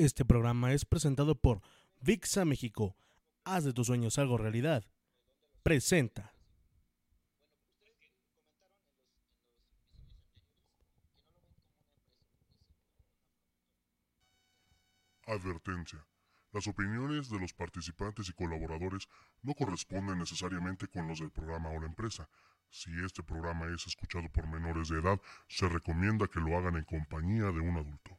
Este programa es presentado por VIXA México. Haz de tus sueños algo realidad. Presenta. Advertencia. Las opiniones de los participantes y colaboradores no corresponden necesariamente con los del programa o la empresa. Si este programa es escuchado por menores de edad, se recomienda que lo hagan en compañía de un adulto.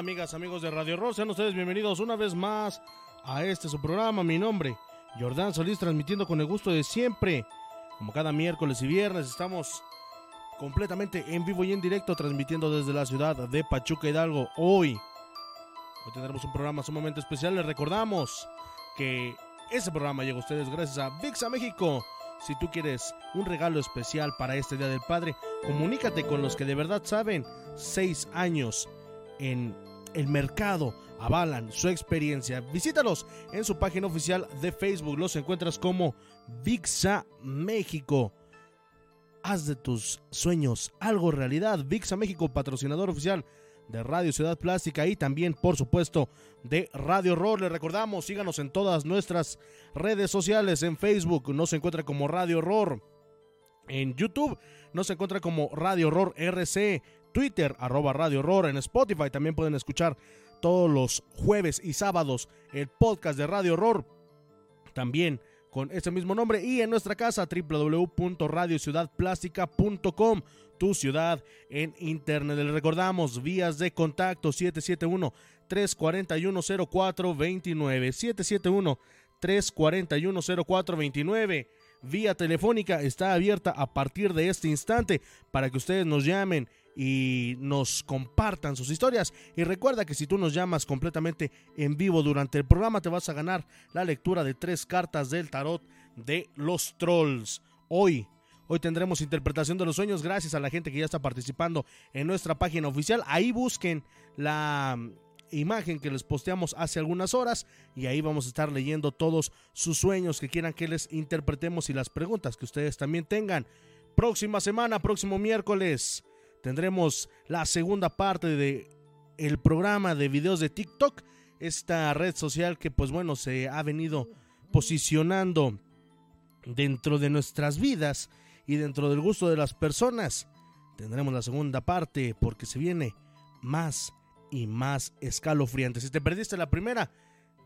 Amigas, amigos de Radio Horror? Sean ustedes bienvenidos una vez más a este su programa. Mi nombre, Jordán Solís, transmitiendo con el gusto de siempre. Como cada miércoles y viernes, estamos completamente en vivo y en directo, transmitiendo desde la ciudad de Pachuca Hidalgo. Hoy, hoy tendremos un programa sumamente especial. Les recordamos que ese programa llega a ustedes gracias a VIXA México. Si tú quieres un regalo especial para este Día del Padre, comunícate con los que de verdad saben. Seis años en el mercado avalan su experiencia. Visítalos en su página oficial de Facebook. Los encuentras como VIXA México. Haz de tus sueños algo realidad. VIXA México, patrocinador oficial de Radio Ciudad Plástica y también, por supuesto, de Radio Horror. Les recordamos, síganos en todas nuestras redes sociales. En Facebook nos encuentra como Radio Horror. En YouTube nos encuentra como Radio Horror RC. Twitter, arroba Radio Horror, en Spotify también pueden escuchar todos los jueves y sábados el podcast de Radio Horror, también con ese mismo nombre, y en nuestra casa www.radiociudadplástica.com, tu ciudad en internet. Les recordamos vías de contacto 771 341 0429 771 341 0429 vía telefónica está abierta a partir de este instante para que ustedes nos llamen y nos compartan sus historias. Y recuerda que si tú nos llamas completamente en vivo durante el programa, te vas a ganar la lectura de tres cartas del tarot de los trolls. Hoy, hoy tendremos interpretación de los sueños gracias a la gente que ya está participando en nuestra página oficial. Ahí busquen la imagen que les posteamos hace algunas horas y ahí vamos a estar leyendo todos sus sueños que quieran que les interpretemos y las preguntas que ustedes también tengan. Próxima semana, próximo miércoles, tendremos la segunda parte de el programa de videos de TikTok, esta red social que pues bueno se ha venido posicionando dentro de nuestras vidas y dentro del gusto de las personas. Tendremos la segunda parte porque se viene más y más escalofriante. Si te perdiste la primera,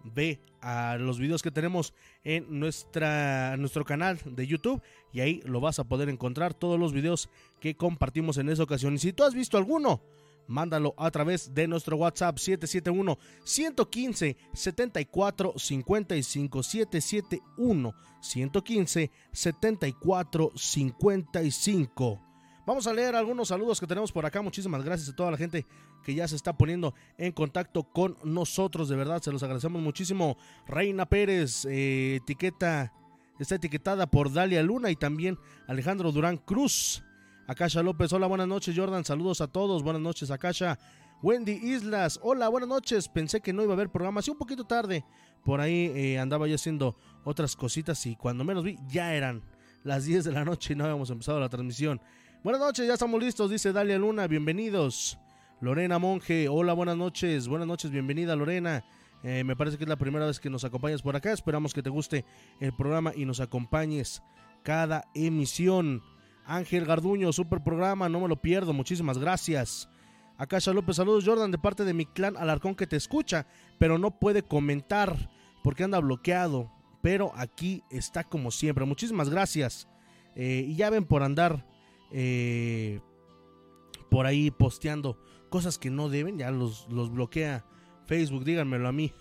ve a los videos que tenemos en nuestra, nuestro canal de YouTube y ahí lo vas a poder encontrar todos los videos que compartimos en esa ocasión. Y si tú has visto alguno, mándalo a través de nuestro WhatsApp 771 115 74 55 771 115 74 55 Vamos a leer algunos saludos que tenemos por acá. Muchísimas gracias a toda la gente que ya se está poniendo en contacto con nosotros. De verdad, se los agradecemos muchísimo. Reina Pérez, eh, etiqueta, está etiquetada por Dalia Luna y también Alejandro Durán Cruz. Akasha López, hola, buenas noches, Jordan. Saludos a todos. Buenas noches, Akasha. Wendy Islas, hola, buenas noches. Pensé que no iba a haber programa, así un poquito tarde. Por ahí eh, andaba yo haciendo otras cositas y cuando menos vi ya eran las 10 de la noche y no habíamos empezado la transmisión. Buenas noches, ya estamos listos, dice Dalia Luna, bienvenidos. Lorena Monje, hola, buenas noches, buenas noches, bienvenida Lorena. Eh, me parece que es la primera vez que nos acompañas por acá, esperamos que te guste el programa y nos acompañes cada emisión. Ángel Garduño, super programa, no me lo pierdo, muchísimas gracias. Akasha López, saludos Jordan de parte de mi clan Alarcón que te escucha, pero no puede comentar porque anda bloqueado. Pero aquí está como siempre, muchísimas gracias. Eh, y ya ven por andar eh, por ahí posteando cosas que no deben, ya los, los bloquea Facebook, díganmelo a mí.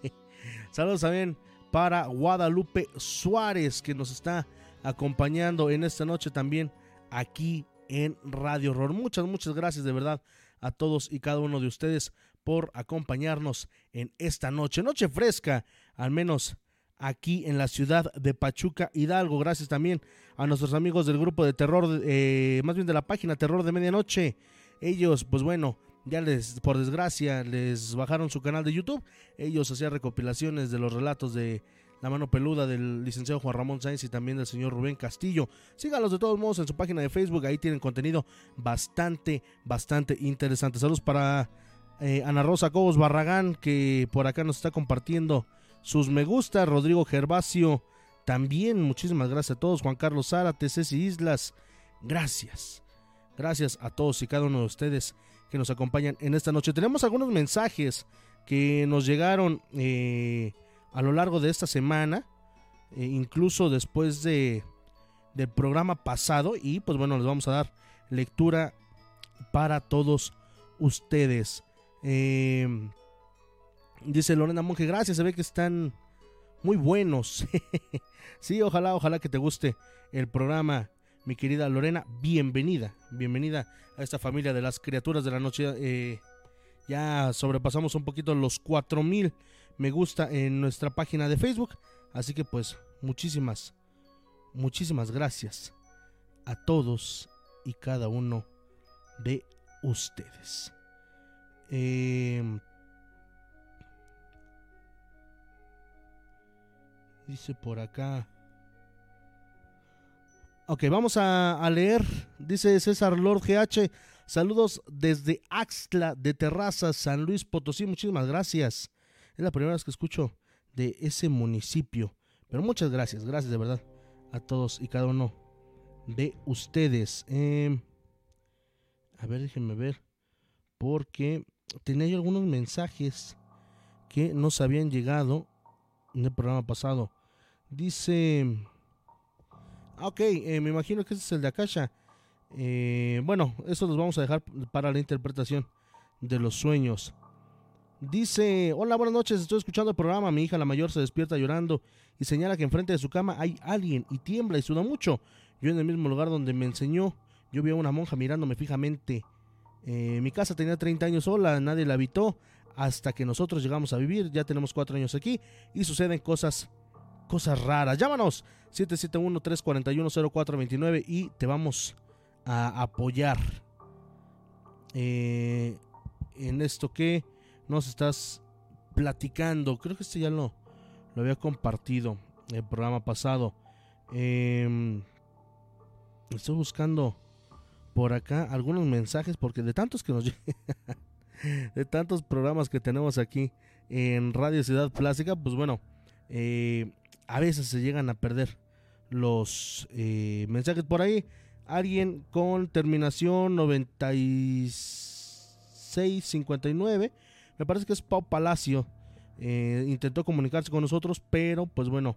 Saludos también para Guadalupe Suárez que nos está acompañando en esta noche también aquí en Radio Horror. Muchas, muchas gracias de verdad a todos y cada uno de ustedes por acompañarnos en esta noche. Noche fresca, al menos aquí en la ciudad de Pachuca Hidalgo. Gracias también a nuestros amigos del grupo de terror, eh, más bien de la página Terror de Medianoche. Ellos, pues bueno, ya les, por desgracia, les bajaron su canal de YouTube. Ellos hacían recopilaciones de los relatos de la mano peluda del licenciado Juan Ramón Sáenz y también del señor Rubén Castillo. Sígalos de todos modos en su página de Facebook, ahí tienen contenido bastante, bastante interesante. Saludos para eh, Ana Rosa Cobos Barragán, que por acá nos está compartiendo sus me gusta. Rodrigo Gervasio, también muchísimas gracias a todos. Juan Carlos Zárate, Ceci Islas, gracias. Gracias a todos y cada uno de ustedes que nos acompañan en esta noche. Tenemos algunos mensajes que nos llegaron eh, a lo largo de esta semana, eh, incluso después de, del programa pasado. Y pues bueno, les vamos a dar lectura para todos ustedes. Eh, Dice Lorena Monge, gracias, se ve que están muy buenos. sí, ojalá, ojalá que te guste el programa, mi querida Lorena. Bienvenida, bienvenida a esta familia de las criaturas de la noche. Eh, ya sobrepasamos un poquito los 4000 me gusta en nuestra página de Facebook. Así que pues muchísimas, muchísimas gracias a todos y cada uno de ustedes. Eh, Dice por acá. Ok, vamos a, leer. Dice César Lord GH. Saludos desde Axtla de Terrazas, San Luis Potosí. Muchísimas gracias. Es la primera vez que escucho de ese municipio. Pero muchas gracias, gracias de verdad a todos y cada uno de ustedes. Em, a ver, déjenme ver. Porque tenía yo algunos mensajes que nos habían llegado en el programa pasado. Dice. Ah, ok, eh, me imagino que ese es el de Akasha. Eh, bueno, eso los vamos a dejar para la interpretación de los sueños. Dice, hola, buenas noches, estoy escuchando el programa, mi hija la mayor se despierta llorando y señala que enfrente de su cama hay alguien y tiembla y suda mucho. Yo en el mismo lugar donde me enseñó, yo vi a una monja mirándome fijamente. Eh, mi casa tenía 30 años sola, nadie la habitó hasta que nosotros llegamos a vivir, ya tenemos 4 años aquí y suceden cosas cosas raras. Llámanos 771-341-0429 y te vamos a apoyar eh, en esto que nos estás platicando. Creo que este ya lo, lo había compartido el programa pasado. Em, estoy buscando por acá algunos mensajes porque de tantos que nos de tantos programas que tenemos aquí en Radio Ciudad Plástica, pues bueno, eh, a veces se llegan a perder los eh, mensajes por ahí. Alguien con terminación 9659, me parece que es Pau Palacio, eh, intentó comunicarse con nosotros, pero pues bueno,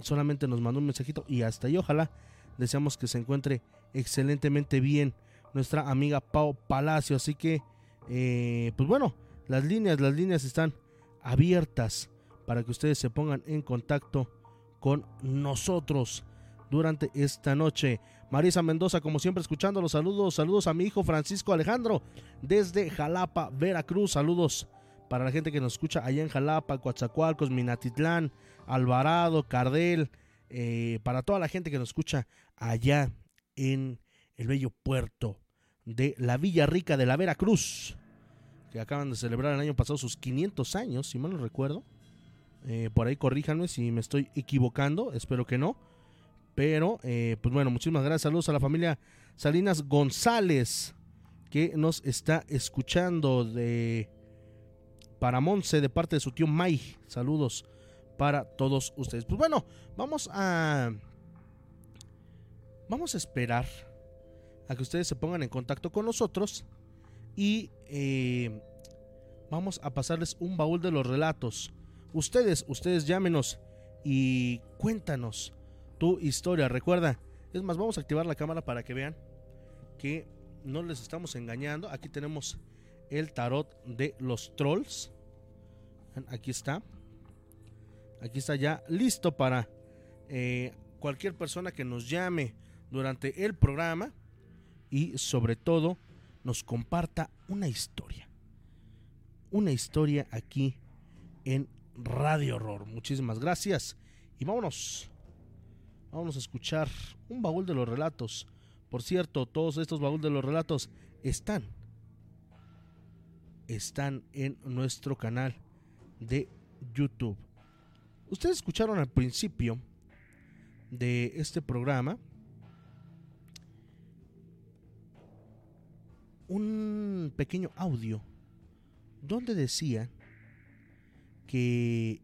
solamente nos mandó un mensajito y hasta ahí ojalá deseamos que se encuentre excelentemente bien nuestra amiga Pau Palacio. Así que, eh, pues bueno, las líneas, las líneas están abiertas para que ustedes se pongan en contacto con nosotros durante esta noche. Marisa Mendoza, como siempre, escuchando los saludos. Saludos a mi hijo Francisco Alejandro desde Jalapa, Veracruz. Saludos para la gente que nos escucha allá en Jalapa, Coatzacoalcos, Minatitlán, Alvarado, Cardel. Eh, para toda la gente que nos escucha allá en el bello puerto de la Villa Rica de la Veracruz, que acaban de celebrar el año pasado sus 500 años, si mal no recuerdo. Eh, por ahí corríjanme si me estoy equivocando, espero que no. Pero, eh, pues bueno, muchísimas gracias. Saludos a la familia Salinas González, que nos está escuchando de Paramonce, de parte de su tío May. Saludos para todos ustedes. Pues bueno, vamos a... Vamos a esperar a que ustedes se pongan en contacto con nosotros y eh, vamos a pasarles un baúl de los relatos. Ustedes, ustedes llámenos y cuéntanos tu historia. Recuerda, es más, vamos a activar la cámara para que vean que no les estamos engañando. Aquí tenemos el tarot de los trolls. Aquí está. Aquí está ya listo para eh, cualquier persona que nos llame durante el programa y sobre todo nos comparta una historia. Una historia aquí en Radio Horror. Muchísimas gracias y vámonos. Vámonos a escuchar un baúl de los relatos. Por cierto, todos estos baúl de los relatos están están en nuestro canal de YouTube. Ustedes escucharon al principio de este programa un pequeño audio donde decía que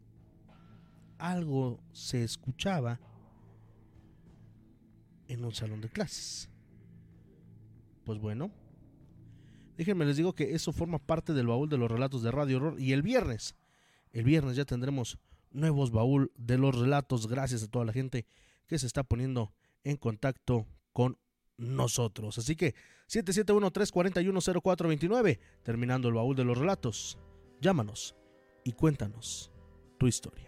algo se escuchaba en un salón de clases. Pues bueno, déjenme les digo que eso forma parte del baúl de los relatos de Radio Horror y el viernes, el viernes ya tendremos nuevos baúl de los relatos gracias a toda la gente que se está poniendo en contacto con nosotros. Así que 771-341-0429, terminando el baúl de los relatos. Llámanos y cuéntanos tu historia.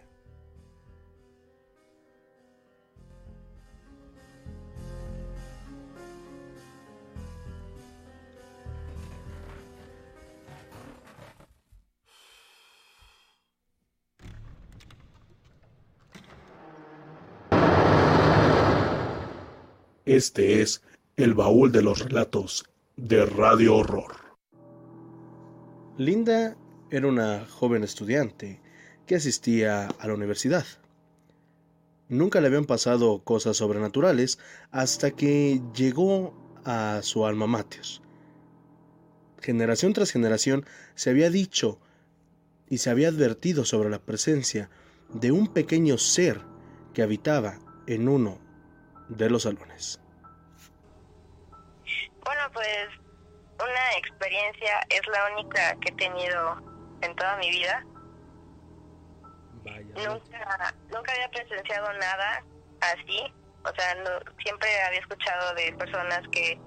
Este es el baúl de los relatos de Radio Horror. Linda era una joven estudiante que asistía a la universidad. Nunca le habían pasado cosas sobrenaturales hasta que llegó a su alma mater. Generación tras generación se había dicho y se había advertido sobre la presencia de un pequeño ser que habitaba en uno de los salones. Bueno, pues una experiencia es la única que he tenido en toda mi vida. Nunca, nunca había presenciado nada así. O sea, siempre había escuchado de personas que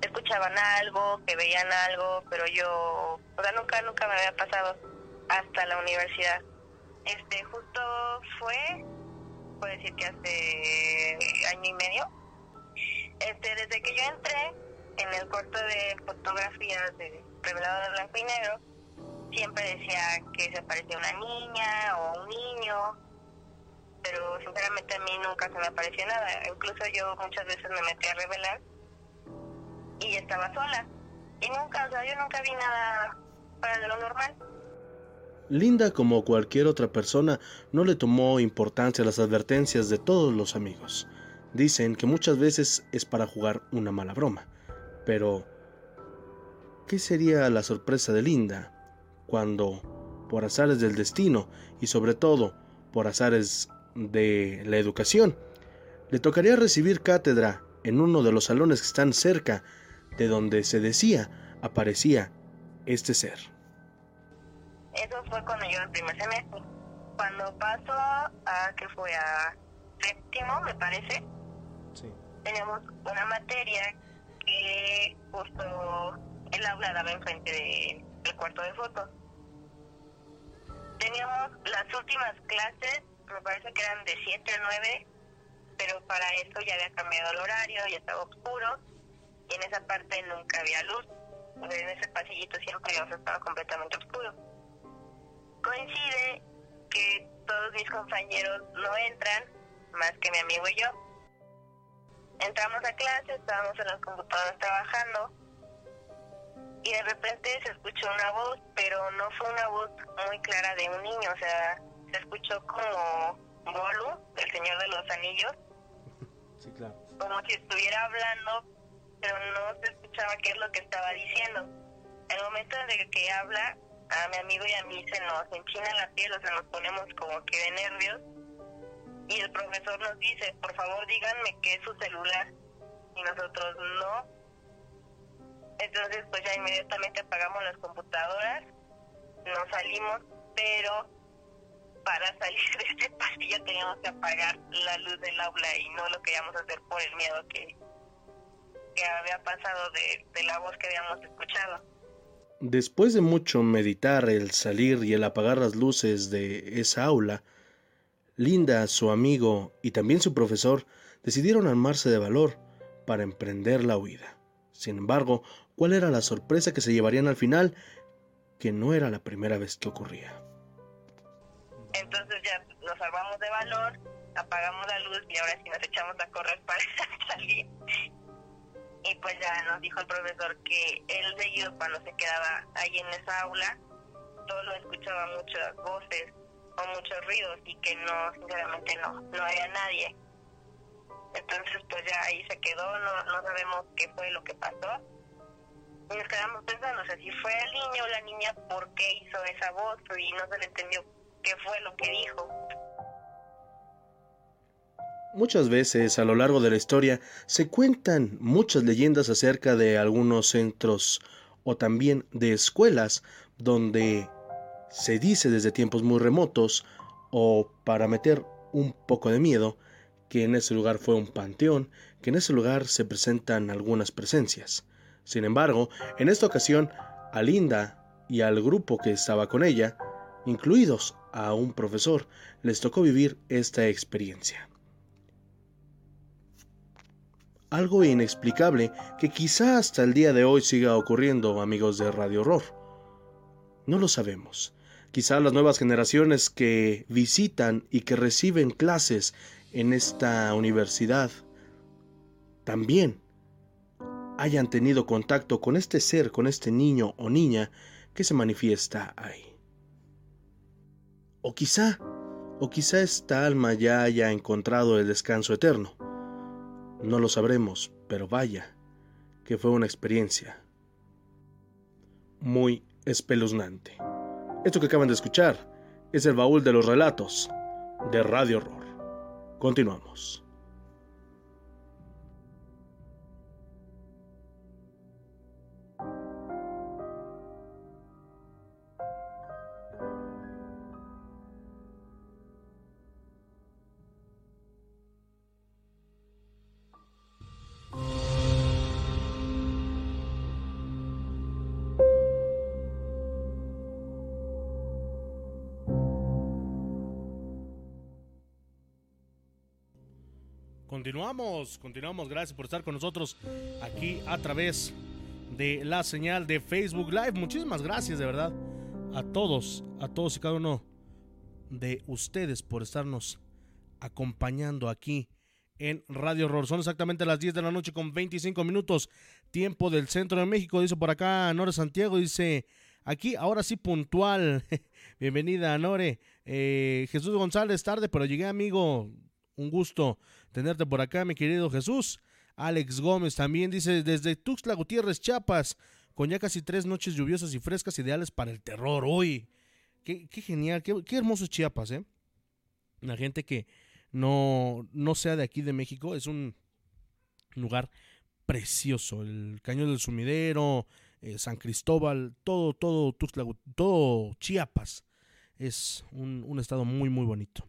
escuchaban algo, que veían algo, pero yo, o sea, nunca, nunca me había pasado hasta la universidad. Este, justo fue, puedo decir que hace año y medio. Este, desde que yo entré, en el corto de fotografías de revelado de blanco y negro, siempre decía que se parecía una niña o un niño, pero sinceramente a mí nunca se me apareció nada. Incluso yo muchas veces me metí a revelar y estaba sola. Y nunca, o sea, yo nunca vi nada para lo normal. Linda, como cualquier otra persona, no le tomó importancia a las advertencias de todos los amigos. Dicen que muchas veces es para jugar una mala broma pero ¿qué sería la sorpresa de Linda cuando, por azares del destino y sobre todo por azares de la educación, le tocaría recibir cátedra en uno de los salones que están cerca de donde se decía aparecía este ser? Eso fue cuando yo el primer semestre. Cuando pasó a que fue a séptimo, me parece, sí. teníamos una materia que justo el aula daba enfrente de, del cuarto de fotos. Teníamos las últimas clases, me parece que eran de 7 a 9, pero para eso ya había cambiado el horario, ya estaba oscuro, y en esa parte nunca había luz. En ese pasillito siempre estaba completamente oscuro. Coincide que todos mis compañeros no entran, más que mi amigo y yo. Entramos a clase, estábamos en los computadores trabajando y de repente se escuchó una voz, pero no fue una voz muy clara de un niño, o sea, se escuchó como Bolu, el Señor de los Anillos. Sí, claro. Como si estuviera hablando, pero no se escuchaba qué es lo que estaba diciendo. El momento en que habla, a mi amigo y a mí se nos enchina la piel, o sea, nos ponemos como que de nervios. Y el profesor nos dice, por favor díganme qué es su celular. Y nosotros no. Entonces, pues ya inmediatamente apagamos las computadoras, nos salimos, pero para salir de este pasillo teníamos que apagar la luz del aula y no lo queríamos hacer por el miedo que, que había pasado de, de la voz que habíamos escuchado. Después de mucho meditar el salir y el apagar las luces de esa aula, Linda, su amigo y también su profesor decidieron armarse de valor para emprender la huida. Sin embargo, ¿cuál era la sorpresa que se llevarían al final? Que no era la primera vez que ocurría. Entonces ya nos salvamos de valor, apagamos la luz y ahora sí nos echamos a correr para salir y pues ya nos dijo el profesor que él seguido cuando se quedaba ahí en esa aula solo escuchaba muchas voces o muchos ruidos y que no sinceramente no no había nadie entonces pues ya ahí se quedó no no sabemos qué fue lo que pasó y nos quedamos pensando o sea si fue el niño o la niña por qué hizo esa voz y no se le entendió qué fue lo que dijo Muchas veces a lo largo de la historia se cuentan muchas leyendas acerca de algunos centros o también de escuelas donde se dice desde tiempos muy remotos o para meter un poco de miedo que en ese lugar fue un panteón, que en ese lugar se presentan algunas presencias. Sin embargo, en esta ocasión, a Linda y al grupo que estaba con ella, incluidos a un profesor, les tocó vivir esta experiencia algo inexplicable que quizá hasta el día de hoy siga ocurriendo, amigos de Radio Horror. No lo sabemos. Quizá las nuevas generaciones que visitan y que reciben clases en esta universidad también hayan tenido contacto con este ser, con este niño o niña que se manifiesta ahí. O quizá, o quizá esta alma ya haya encontrado el descanso eterno no lo sabremos, pero vaya, que fue una experiencia muy espeluznante. Esto que acaban de escuchar es el baúl de los relatos de Radio Horror. Continuamos. Continuamos, continuamos. Gracias por estar con nosotros aquí a través de la señal de Facebook Live. Muchísimas gracias de verdad a todos, a todos y cada uno de ustedes por estarnos acompañando aquí en Radio Horror. Son exactamente las 10 de la noche con 25 minutos, tiempo del centro de México. Dice por acá Nore Santiago, dice aquí ahora sí puntual. Bienvenida, Nore. Eh, Jesús González, tarde, pero llegué, amigo. Un gusto tenerte por acá, mi querido Jesús. Alex Gómez también dice desde Tuxtla Gutiérrez, Chiapas. con ya casi tres noches lluviosas y frescas ideales para el terror. Uy, qué, genial, qué, hermoso Chiapas, ¿eh? La gente que no, no sea de aquí de México, es un lugar precioso. El Cañón del Sumidero, eh, San Cristóbal, todo, todo todo Chiapas. Es un, un estado muy, muy bonito.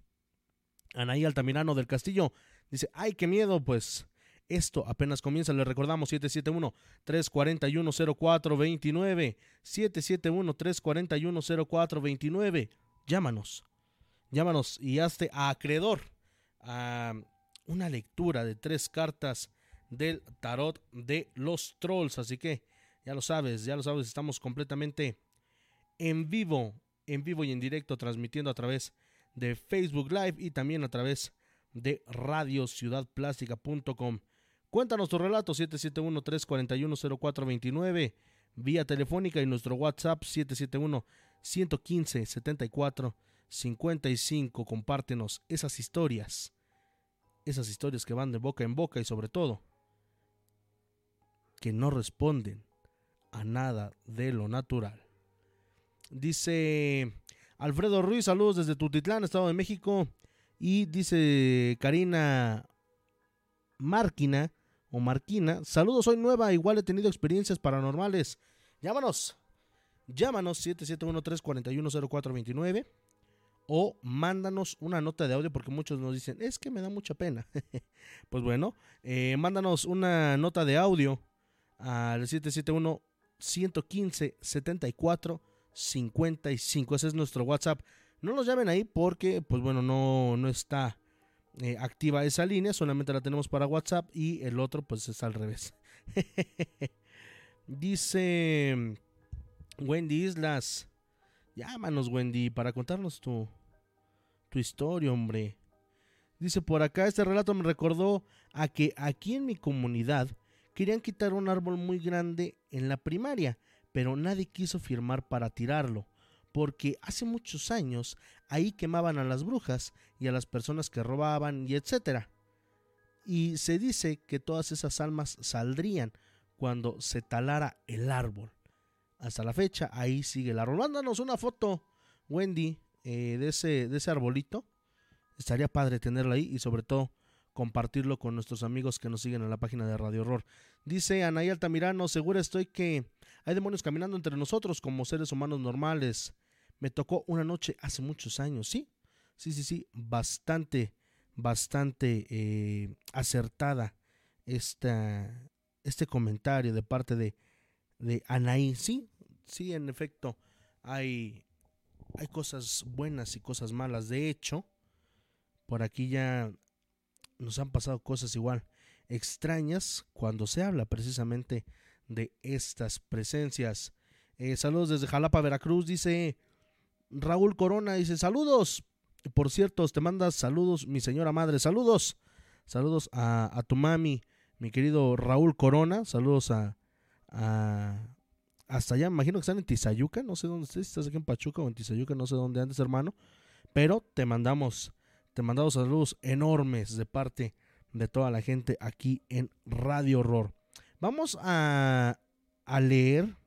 Anaí Altamirano del Castillo dice, ay, qué miedo, pues esto apenas comienza. Le recordamos 771-341-0429. 771-341-0429. Llámanos. Llámanos y hazte acreedor a una lectura de tres cartas del tarot de los trolls. Así que ya lo sabes, ya lo sabes, estamos completamente en vivo, en vivo y en directo, transmitiendo a través de Facebook Live y también a través de radiociudadplástica.com. Cuéntanos tu relato 771-341-0429 vía telefónica y nuestro WhatsApp 771-115-7455. Compártenos esas historias, esas historias que van de boca en boca y sobre todo que no responden a nada de lo natural. Dice Alfredo Ruiz, saludos desde Tutitlán, Estado de México. Y dice Karina Márquina o Marquina, saludos, soy nueva, igual he tenido experiencias paranormales. Llámanos, llámanos 771-341-0429 o mándanos una nota de audio porque muchos nos dicen, es que me da mucha pena. pues bueno, eh, mándanos una nota de audio al 771 115 74 55. Ese es nuestro WhatsApp. No nos llamen ahí porque, pues bueno, no, no está eh, activa esa línea, solamente la tenemos para WhatsApp y el otro pues es al revés. Dice Wendy Islas, llámanos Wendy para contarnos tu, tu historia, hombre. Dice por acá, este relato me recordó a que aquí en mi comunidad querían quitar un árbol muy grande en la primaria, pero nadie quiso firmar para tirarlo porque hace muchos años ahí quemaban a las brujas y a las personas que robaban y etcétera. Y se dice que todas esas almas saldrían cuando se talara el árbol. Hasta la fecha, ahí sigue el árbol. Mándanos una foto, Wendy, eh, de, ese, de ese arbolito. Estaría padre tenerlo ahí y sobre todo compartirlo con nuestros amigos que nos siguen en la página de Radio Horror. Dice Anaí Altamirano, segura estoy que hay demonios caminando entre nosotros como seres humanos normales. Me tocó una noche hace muchos años, sí, sí, sí, sí, bastante, bastante eh, acertada esta, este comentario de parte de, Anaí. Sí, sí, en efecto, hay, hay cosas buenas y cosas malas. De hecho, por aquí ya nos han pasado cosas igual extrañas cuando se habla precisamente de estas presencias. Eh, saludos desde Jalapa, Veracruz, dice Raúl Corona, dice saludos. Por cierto, te mandas saludos, mi señora madre, saludos. Saludos a, tu mami, mi querido Raúl Corona, saludos a, hasta allá, me imagino que están en Tizayuca, no sé dónde estés, estás aquí en Pachuca o en Tizayuca, no sé dónde antes, hermano, pero te mandamos, te mandamos saludos enormes de parte de toda la gente aquí en Radio Horror. Vamos a leer.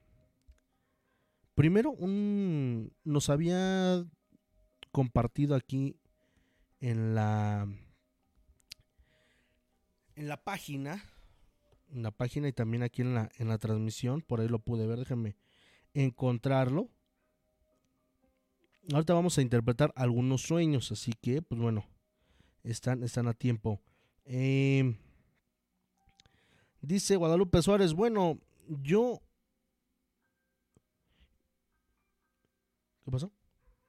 Primero, un, nos había compartido aquí en la en la página en la página y también aquí en la en la transmisión por ahí lo pude ver déjenme encontrarlo. Ahorita vamos a interpretar algunos sueños así que pues bueno están están a tiempo. Eh, Dice Guadalupe Suárez, bueno, yo... ¿Qué pasó?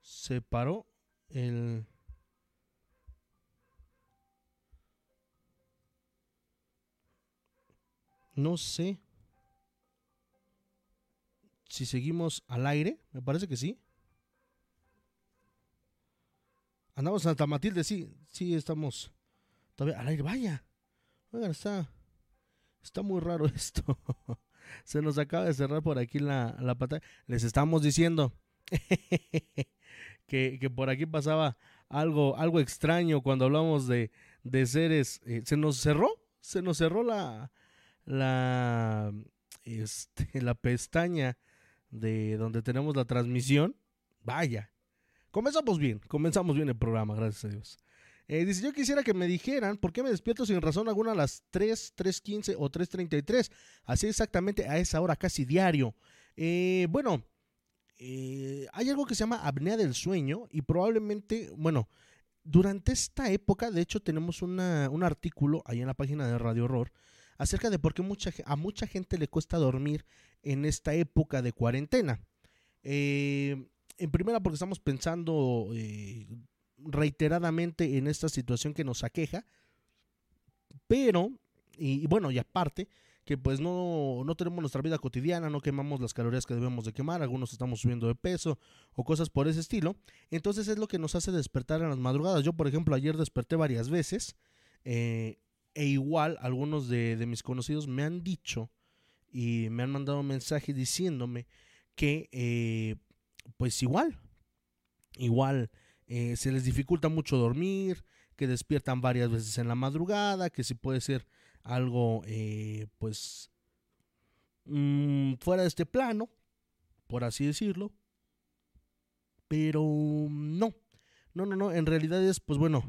Se paró el... No sé si seguimos al aire, me parece que sí. Andamos en Santa Matilde, sí, sí estamos todavía al aire. Vaya, oigan, está Está muy raro esto. Se nos acaba de cerrar por aquí la, la pantalla. Les estamos diciendo que, por aquí pasaba algo, algo extraño cuando hablamos de, de seres. Eh, se nos cerró, se nos cerró la, la este, la pestaña de donde tenemos la transmisión. Vaya, comenzamos bien, comenzamos bien el programa, gracias a Dios. Eh, dice, yo quisiera que me dijeran por qué me despierto sin razón alguna a las 3, 3.15 o 3.33. Así exactamente a esa hora, casi diario. Eh, bueno, eh, hay algo que se llama apnea del sueño y probablemente, bueno, durante esta época, de hecho, tenemos un artículo ahí en la página de Radio Horror acerca de por qué a mucha gente le cuesta dormir en esta época de cuarentena. en primera, porque estamos pensando reiteradamente en esta situación que nos aqueja, pero, y, bueno, y aparte, que pues no, no tenemos nuestra vida cotidiana, no quemamos las calorías que debemos de quemar, algunos estamos subiendo de peso o cosas por ese estilo, entonces es lo que nos hace despertar en las madrugadas. Yo, por ejemplo, ayer desperté varias veces eh, e igual algunos de, mis conocidos me han dicho y me han mandado un mensaje diciéndome que eh, pues igual, igual eh, se les dificulta mucho dormir, que despiertan varias veces en la madrugada, que si puede ser algo eh, pues mm, fuera de este plano, por así decirlo. Pero no, no, no, no, en realidad es pues bueno,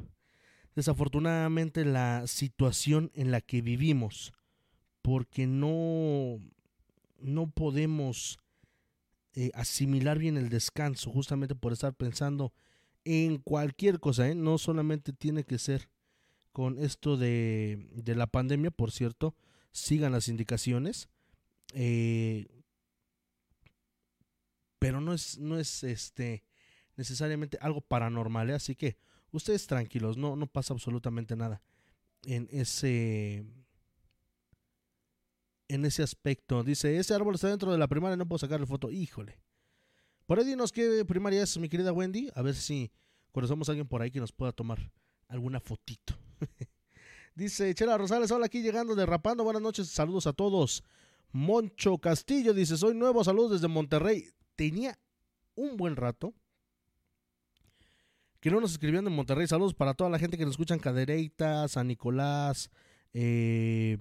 desafortunadamente la situación en la que vivimos, porque no, no podemos eh, asimilar bien el descanso, justamente por estar pensando en cualquier cosa, ¿eh? no solamente tiene que ser con esto de, la pandemia, por cierto, sigan las indicaciones, eh, pero no es, no es este necesariamente algo paranormal, ¿eh? así que ustedes tranquilos, no, no pasa absolutamente nada en ese en ese aspecto. Dice, ese árbol está dentro de la primaria, no puedo sacarle foto. Híjole. Por ahí dinos qué primaria es, mi querida Wendy. A ver si conocemos a alguien por ahí que nos pueda tomar alguna fotito. dice Chela Rosales, hola aquí llegando derrapando. Buenas noches, saludos a todos. Moncho Castillo dice, soy nuevo, saludos desde Monterrey. Tenía un buen rato que no nos escribían de Monterrey. Saludos para toda la gente que nos escucha en Cadereyta, San Nicolás, eh,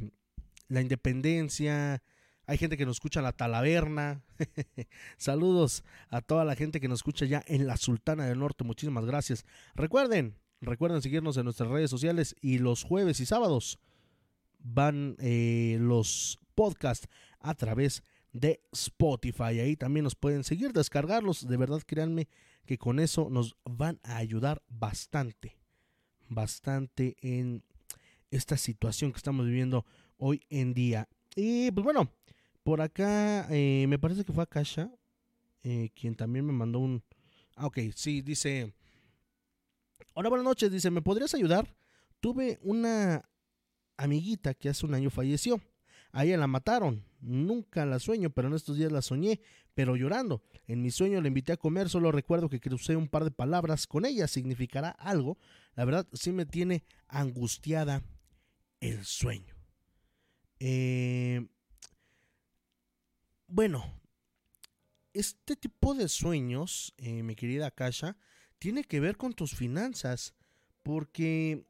La Independencia, hay gente que nos escucha en la Talaverna. Saludos a toda la gente que nos escucha ya en la Sultana del Norte. Muchísimas gracias. Recuerden, recuerden seguirnos en nuestras redes sociales y los jueves y sábados van eh, los podcasts a través de Spotify. Ahí también nos pueden seguir, descargarlos. De verdad, créanme que con eso nos van a ayudar bastante, bastante en esta situación que estamos viviendo hoy en día. Y pues bueno, por acá, eh, me parece que fue Akasha, eh, quien también me mandó un... Ah, ok, sí, dice... Hola, buenas noches, dice, ¿me podrías ayudar? Tuve una amiguita que hace un año falleció. A ella la mataron. Nunca la sueño, pero en estos días la soñé, pero llorando. En mi sueño le invité a comer, solo recuerdo que crucé un par de palabras con ella. ¿Significará algo? La verdad, sí me tiene angustiada el sueño. Eh, bueno, este tipo de sueños, eh, mi querida Kasha, tiene que ver con tus finanzas, porque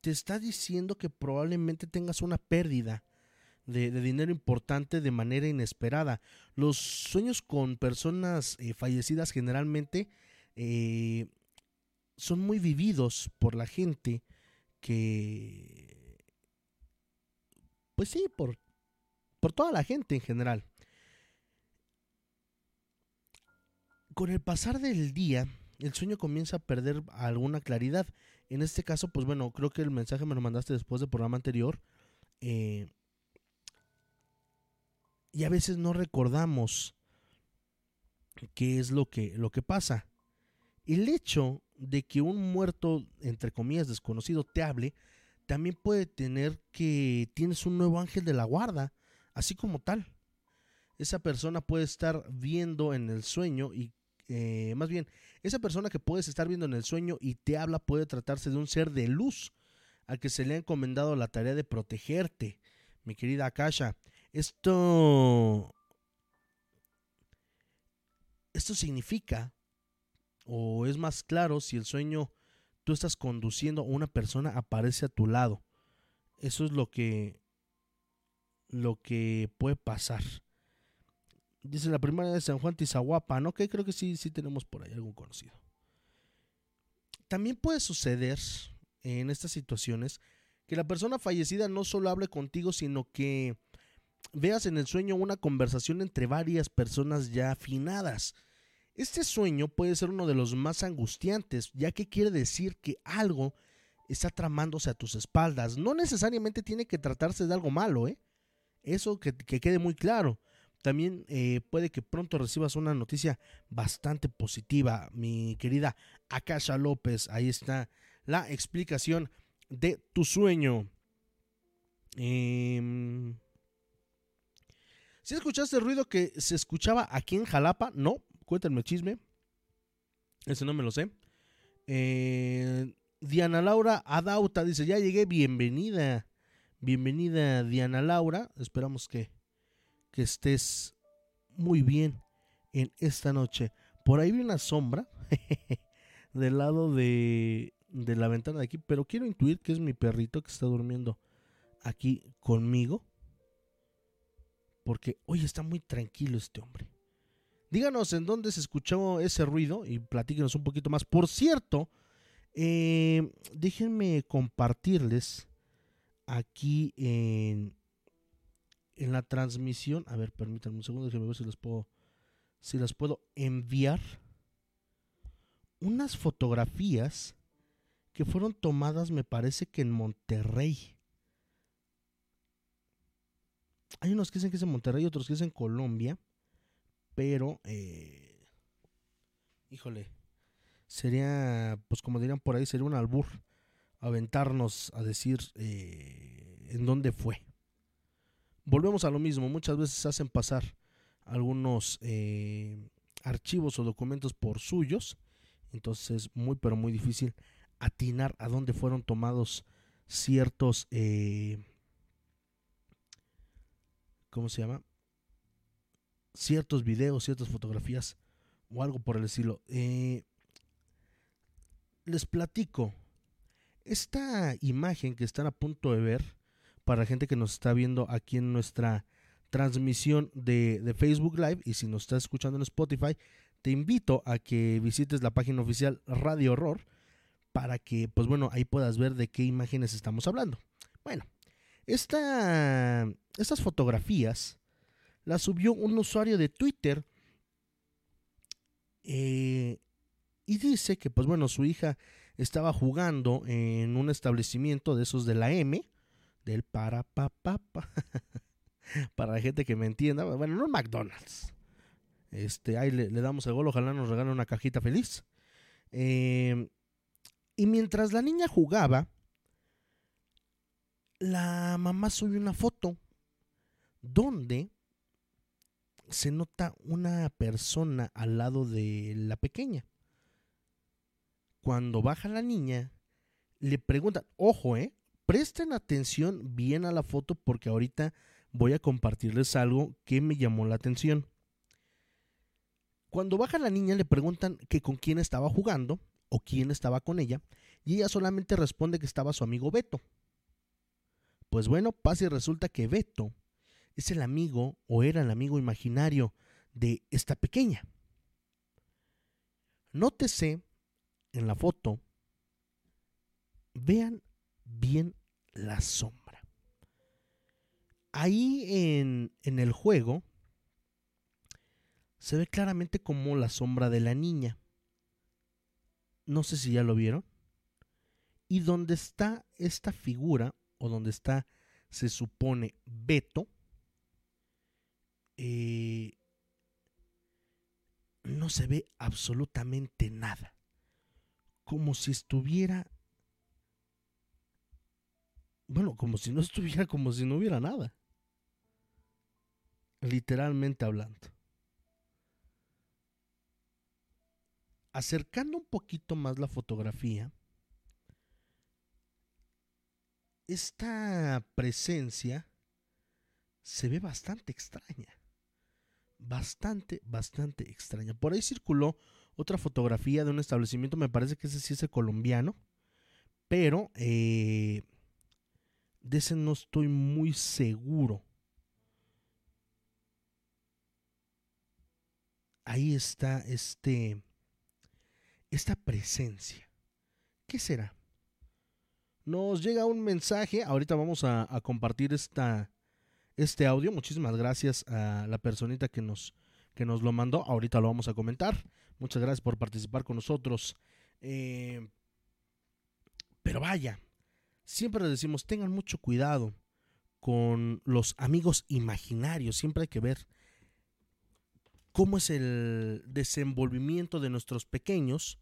te está diciendo que probablemente tengas una pérdida de, dinero importante de manera inesperada. Los sueños con personas eh, fallecidas generalmente eh, son muy vividos por la gente que... Pues sí, por, por toda la gente en general. con el pasar del día, el sueño comienza a perder alguna claridad. En este caso, pues bueno, creo que el mensaje me lo mandaste después del programa anterior. Eh, y a veces no recordamos qué es lo que, lo que pasa. El hecho de que un muerto, entre comillas, desconocido te hable, también puede tener que tienes un nuevo ángel de la guarda, así como tal. Esa persona puede estar viendo en el sueño y eh, más bien, esa persona que puedes estar viendo en el sueño y te habla puede tratarse de un ser de luz al que se le ha encomendado la tarea de protegerte, mi querida Akasha. Esto. Esto significa, o es más claro, si el sueño tú estás conduciendo, una persona aparece a tu lado. Eso es lo que. lo que puede pasar. Dice la primera de San Juan Tizahuapa, ¿no? Que creo que sí, sí tenemos por ahí algún conocido. También puede suceder en estas situaciones que la persona fallecida no solo hable contigo, sino que veas en el sueño una conversación entre varias personas ya afinadas. Este sueño puede ser uno de los más angustiantes, ya que quiere decir que algo está tramándose a tus espaldas. No necesariamente tiene que tratarse de algo malo, ¿eh? Eso que, quede muy claro. También eh, puede que pronto recibas una noticia bastante positiva, mi querida Akasha López. Ahí está la explicación de tu sueño. ¿Si escuchaste el ruido que se escuchaba aquí en Jalapa? No, cuéntame el chisme. Ese no me lo sé. Eh, Diana Laura Adauta dice, ya llegué, bienvenida. Bienvenida Diana Laura. Esperamos que, que estés muy bien en esta noche. Por ahí vi una sombra del lado de, de la ventana de aquí, pero quiero intuir que es mi perrito que está durmiendo aquí conmigo porque hoy está muy tranquilo este hombre. Díganos en dónde se escuchó ese ruido y platíquenos un poquito más. Por cierto, eh, déjenme compartirles aquí en, en la transmisión. A ver, permítanme un segundo, déjenme ver si les puedo, si las puedo enviar unas fotografías que fueron tomadas, me parece que en Monterrey hay unos que dicen que es en Monterrey, otros que es en Colombia, pero, eh, híjole, sería, pues como dirían por ahí, sería un albur aventarnos a decir eh, en dónde fue. Volvemos a lo mismo, muchas veces hacen pasar algunos eh, archivos o documentos por suyos, entonces es muy pero muy difícil atinar a dónde fueron tomados ciertos eh, ¿cómo se llama? Ciertos videos, ciertas fotografías o algo por el estilo. Eh, les platico. Esta imagen que están a punto de ver, para la gente que nos está viendo aquí en nuestra transmisión de, Facebook Live y si nos estás escuchando en Spotify, te invito a que visites la página oficial Radio Horror para que, pues bueno, ahí puedas ver de qué imágenes estamos hablando. Bueno, esta, estas fotografías las subió un usuario de Twitter eh, y dice que, pues bueno, su hija estaba jugando en un establecimiento de esos de la M, del para papá, para la gente que me entienda, bueno, no McDonald's. Este, ahí le, damos el gol, ojalá nos regale una cajita feliz. Eh, y mientras la niña jugaba, la mamá subió una foto donde se nota una persona al lado de la pequeña. Cuando baja la niña, le preguntan, ojo, eh, presten atención bien a la foto porque ahorita voy a compartirles algo que me llamó la atención. Cuando baja la niña le preguntan que con quién estaba jugando o quién estaba con ella y ella solamente responde que estaba su amigo Beto. Pues bueno, pasa y resulta que Beto es el amigo o era el amigo imaginario de esta pequeña. Nótese en la foto, vean bien la sombra. Ahí en, en el juego se ve claramente como la sombra de la niña. No sé si ya lo vieron. Y donde está esta figura o donde está, se supone, Beto, eh, no se ve absolutamente nada. Como si estuviera, bueno, como si no estuviera, como si no hubiera nada. Literalmente hablando. Acercando un poquito más la fotografía, esta presencia se ve bastante extraña. Bastante, bastante extraña. Por ahí circuló otra fotografía de un establecimiento, me parece que ese sí es colombiano, pero eh, de ese no estoy muy seguro. ahí está este, esta presencia. ¿Qué será? Nos llega un mensaje, ahorita vamos a, compartir esta, este audio. Muchísimas gracias a la personita que nos, que nos lo mandó. Ahorita lo vamos a comentar. Muchas gracias por participar con nosotros. Eh, pero vaya, siempre les decimos, tengan mucho cuidado con los amigos imaginarios. Siempre hay que ver cómo es el desenvolvimiento de nuestros pequeños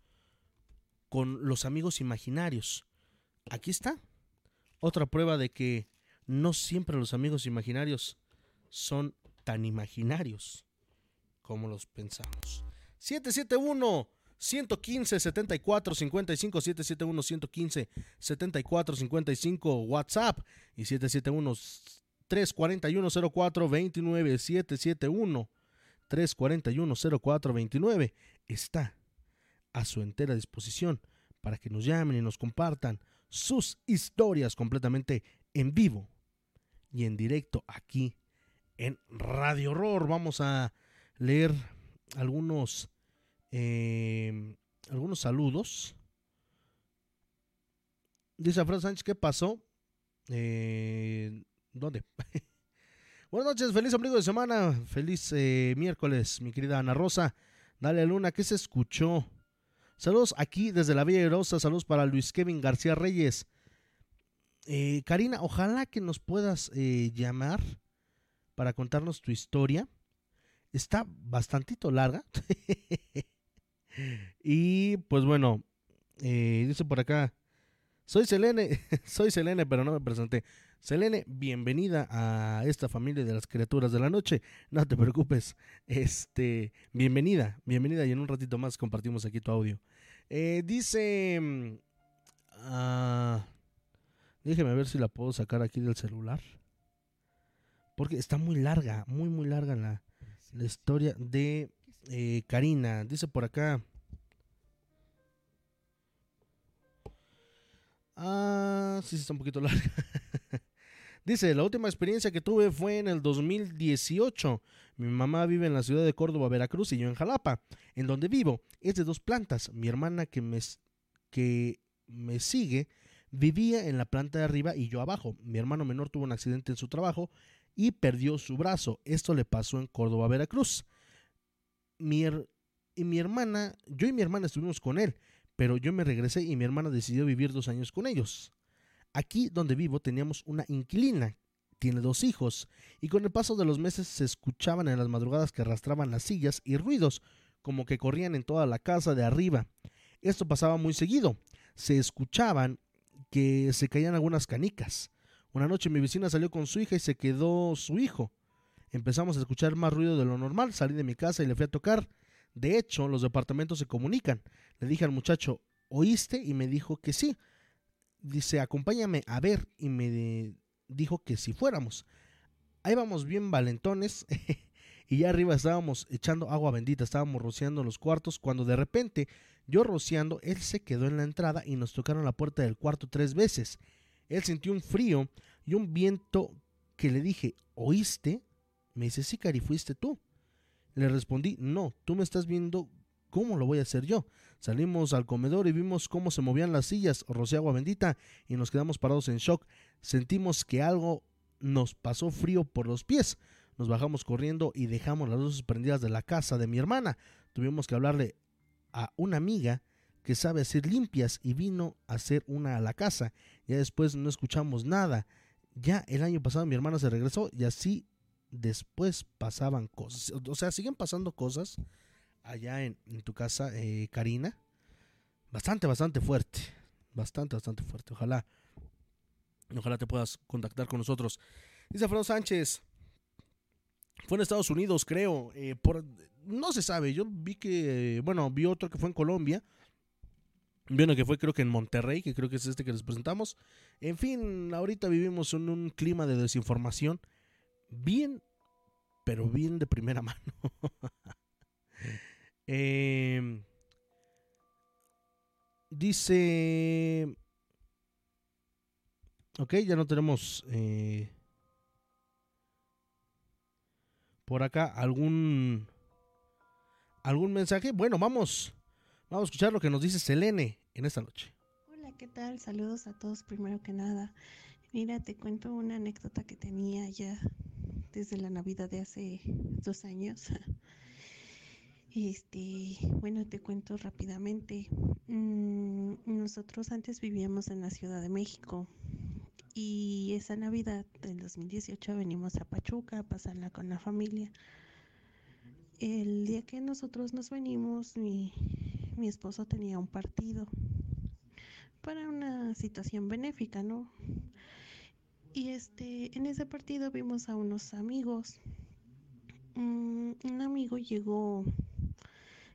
con los amigos imaginarios. Aquí está. Otra prueba de que no siempre los amigos imaginarios son tan imaginarios como los pensamos. 771 115 74 55 771 115 74 55 WhatsApp y 771 341 04 29 771 341 04 29 está a su entera disposición para que nos llamen y nos compartan sus historias completamente en vivo y en directo aquí en Radio Horror. Vamos a leer algunos eh, algunos saludos. Dice Fran Sánchez, ¿qué pasó? Eh, ¿Dónde? Buenas noches, feliz ombligo de semana, feliz eh, miércoles, mi querida Ana Rosa. Dale Luna, ¿qué se escuchó? Saludos aquí desde la Villa Rosa, saludos para Luis Kevin García Reyes. Eh, Karina, ojalá que nos puedas llamar para contarnos tu historia. Está bastantito larga. y pues bueno, eh, dice por acá, soy Selene, soy Selene, pero no me presenté. Selene, bienvenida a esta familia de las criaturas de la noche. No te preocupes, este, bienvenida, bienvenida y en un ratito más compartimos aquí tu audio. Eh, dice, uh, déjeme ver si la puedo sacar aquí del celular, porque está muy larga, muy muy larga la, la historia de eh, Karina. Dice por acá. Ah, sí, está un poquito larga. Dice, la última experiencia que tuve fue en el 2018. Mi mamá vive en la ciudad de Córdoba, Veracruz, y yo en Jalapa, en donde vivo. Es de dos plantas. Mi hermana que me, que me sigue vivía en la planta de arriba y yo abajo. Mi hermano menor tuvo un accidente en su trabajo y perdió su brazo. Esto le pasó en Córdoba, Veracruz. Mi, y mi hermana, yo y mi hermana estuvimos con él, pero yo me regresé y mi hermana decidió vivir dos años con ellos. Aquí donde vivo teníamos una inquilina, tiene dos hijos, y con el paso de los meses se escuchaban en las madrugadas que arrastraban las sillas y ruidos, como que corrían en toda la casa de arriba. Esto pasaba muy seguido. Se escuchaban que se caían algunas canicas. Una noche mi vecina salió con su hija y se quedó su hijo. Empezamos a escuchar más ruido de lo normal, salí de mi casa y le fui a tocar. De hecho, los departamentos se comunican. Le dije al muchacho, ¿oíste? Y me dijo que sí. Dice, acompáñame a ver. Y me dijo que si fuéramos. Ahí vamos bien valentones. y ya arriba estábamos echando agua bendita, estábamos rociando los cuartos, cuando de repente yo rociando, él se quedó en la entrada y nos tocaron la puerta del cuarto tres veces. Él sintió un frío y un viento que le dije, ¿oíste? Me dice, sí, Cari, fuiste tú. Le respondí, no, tú me estás viendo, ¿cómo lo voy a hacer yo? Salimos al comedor y vimos cómo se movían las sillas, rocé agua bendita y nos quedamos parados en shock. Sentimos que algo nos pasó frío por los pies. Nos bajamos corriendo y dejamos las luces prendidas de la casa de mi hermana. Tuvimos que hablarle a una amiga que sabe hacer limpias y vino a hacer una a la casa. Ya después no escuchamos nada. Ya el año pasado mi hermana se regresó y así después pasaban cosas. O sea, siguen pasando cosas allá en, tu casa, eh, Karina. Bastante, bastante fuerte. Bastante, bastante fuerte. Ojalá, ojalá te puedas contactar con nosotros. Dice Alfredo Sánchez. Fue en Estados Unidos, creo. Eh, por, no se sabe. Yo vi que, bueno, vi otro que fue en Colombia. Vi uno que fue creo que en Monterrey, que creo que es este que les presentamos. En fin, ahorita vivimos en un clima de desinformación. Bien, pero bien de primera mano. eh, dice... Ok, ya no tenemos... Eh, por acá algún algún mensaje. Bueno, vamos, vamos a escuchar lo que nos dice Selene en esta noche. Hola, ¿qué tal? Saludos a todos primero que nada. Mira, te cuento una anécdota que tenía ya desde la Navidad de hace dos años. Este, bueno, te cuento rápidamente. Mm, nosotros antes vivíamos en la Ciudad de México y esa Navidad del 2018 venimos a Pachuca a pasarla con la familia. El día que nosotros nos venimos, mi, mi esposo tenía un partido para una situación benéfica, ¿no? Y este, en ese partido vimos a unos amigos. Mm, un amigo llegó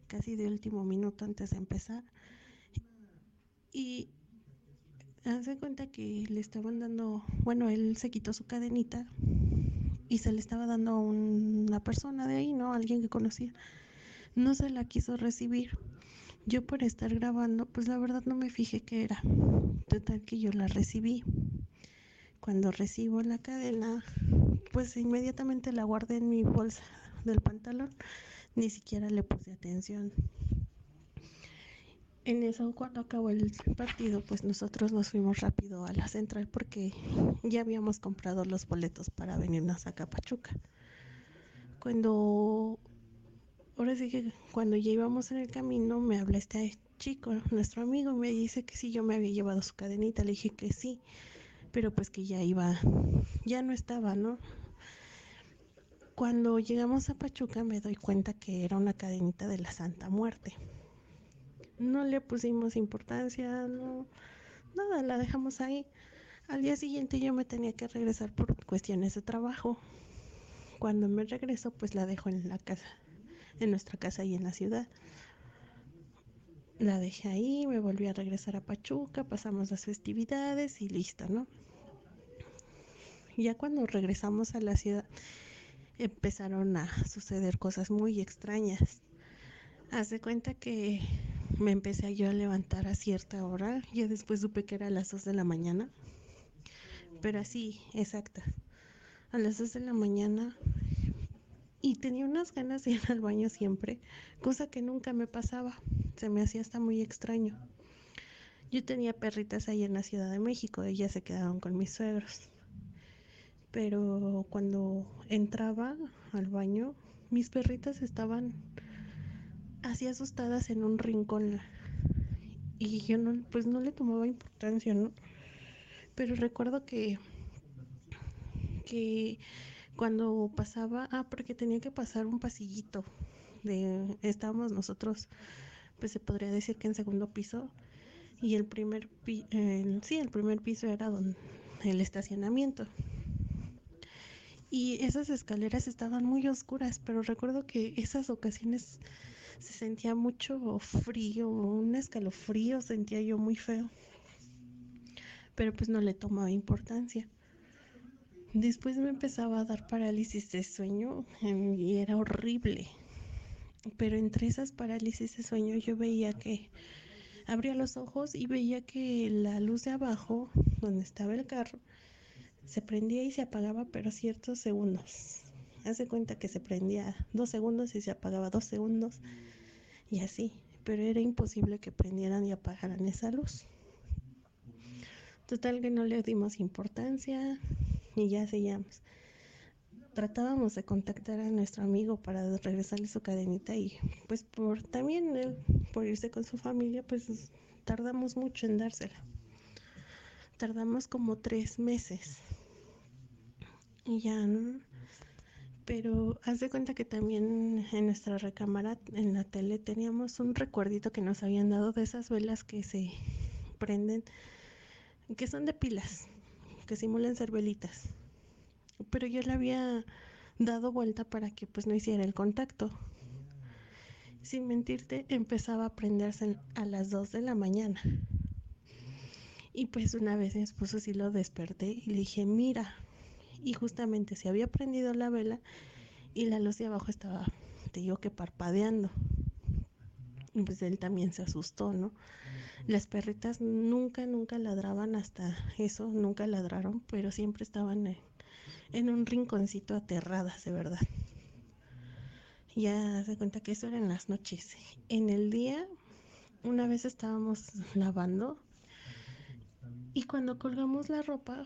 casi de último minuto antes de empezar. Y hace cuenta que le estaban dando, bueno, él se quitó su cadenita y se le estaba dando a una persona de ahí, ¿no? Alguien que conocía. No se la quiso recibir. Yo por estar grabando, pues la verdad no me fijé qué era. Total que yo la recibí. Cuando recibo la cadena, pues inmediatamente la guardé en mi bolsa del pantalón ni siquiera le puse atención. En eso, cuando acabó el partido, pues nosotros nos fuimos rápido a la central porque ya habíamos comprado los boletos para venirnos a Capachuca. Cuando, ahora sí que cuando ya íbamos en el camino, me habla este chico, nuestro amigo, me dice que sí, yo me había llevado su cadenita, le dije que sí, pero pues que ya iba, ya no estaba, ¿no? Cuando llegamos a Pachuca me doy cuenta que era una cadenita de la Santa Muerte. No le pusimos importancia, no, nada, la dejamos ahí. Al día siguiente yo me tenía que regresar por cuestiones de trabajo. Cuando me regreso, pues la dejo en la casa, en nuestra casa y en la ciudad. La dejé ahí, me volví a regresar a Pachuca, pasamos las festividades y listo, ¿no? Ya cuando regresamos a la ciudad, empezaron a suceder cosas muy extrañas. Hace cuenta que me empecé yo a levantar a cierta hora, ya después supe que era a las 2 de la mañana, pero así, exacta, a las 2 de la mañana y tenía unas ganas de ir al baño siempre, cosa que nunca me pasaba, se me hacía hasta muy extraño. Yo tenía perritas ahí en la Ciudad de México, ellas se quedaron con mis suegros pero cuando entraba al baño, mis perritas estaban así asustadas en un rincón y yo no, pues no le tomaba importancia, ¿no? Pero recuerdo que, que cuando pasaba, ah, porque tenía que pasar un pasillito de, estábamos nosotros, pues se podría decir que en segundo piso y el primer, pi, sí, el primer piso era donde, el estacionamiento y esas escaleras estaban muy oscuras, pero recuerdo que esas ocasiones se sentía mucho frío, un escalofrío sentía yo muy feo, pero pues no le tomaba importancia. Después me empezaba a dar parálisis de sueño em, y era horrible. Pero entre esas parálisis de sueño yo veía que abría los ojos y veía que la luz de abajo, donde estaba el carro, se prendía y se apagaba, pero ciertos segundos. Hace cuenta que se prendía dos segundos y se apagaba dos segundos y así, pero era imposible que prendieran y apagaran esa luz. Total que no le dimos importancia y ya seguíamos. Tratábamos de contactar a nuestro amigo para regresarle su cadenita y pues por también él, por irse con su familia, pues tardamos mucho en dársela. Tardamos como tres meses y ya, ¿no? Pero haz de cuenta que también en nuestra recámara, en la tele, teníamos un recuerdito que nos habían dado de esas velas que se prenden, que son de pilas, simulan ser velitas. Pero yo le había dado vuelta para que pues no hiciera el contacto. Sin mentirte, empezaba a prenderse a las 2 de la mañana. Y pues una vez mi esposo sí lo desperté y le dije, mira, y justamente se había prendido la vela y la luz de abajo estaba, te digo que parpadeando. Y pues él también se asustó, ¿no? Las perritas nunca, nunca ladraban hasta eso, nunca ladraron, pero siempre estaban en, un rinconcito aterradas, de verdad. Ya se cuenta que eso era en las noches. En el día, una vez estábamos lavando y cuando colgamos la ropa,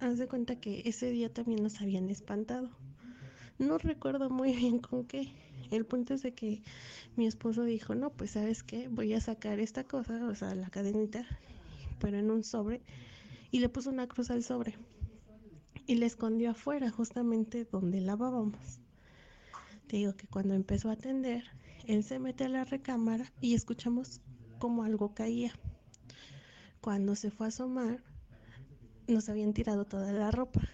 haz de cuenta que ese día también nos habían espantado. No recuerdo muy bien con qué. El punto es de que mi esposo dijo, no, pues sabes qué, voy a sacar esta cosa, o sea, la cadenita, pero en un sobre, y le puso una cruz al sobre. Y le escondió afuera, justamente donde lavábamos. Te digo que cuando empezó a atender, él se mete a la recámara y escuchamos como algo caía. Cuando se fue a asomar, nos habían tirado toda la ropa.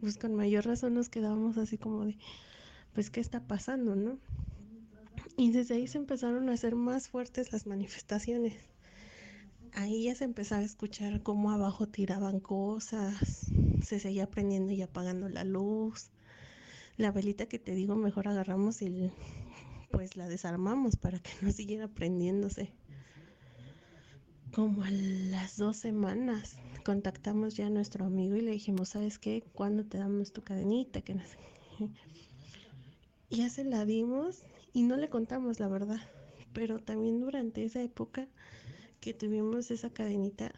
Pues con mayor razón nos quedábamos así como de, pues, ¿qué está pasando, no? Y desde ahí se empezaron a hacer más fuertes las manifestaciones. Ahí ya se empezaba a escuchar cómo abajo tiraban cosas, se seguía prendiendo y apagando la luz. La velita que te digo, mejor agarramos y pues la desarmamos para que no siguiera prendiéndose. Como a las dos semanas contactamos ya a nuestro amigo y le dijimos, ¿sabes qué? ¿Cuándo te damos tu cadenita? Que. Ya se la dimos y no le contamos la verdad. Pero también durante esa época que tuvimos esa cadenita,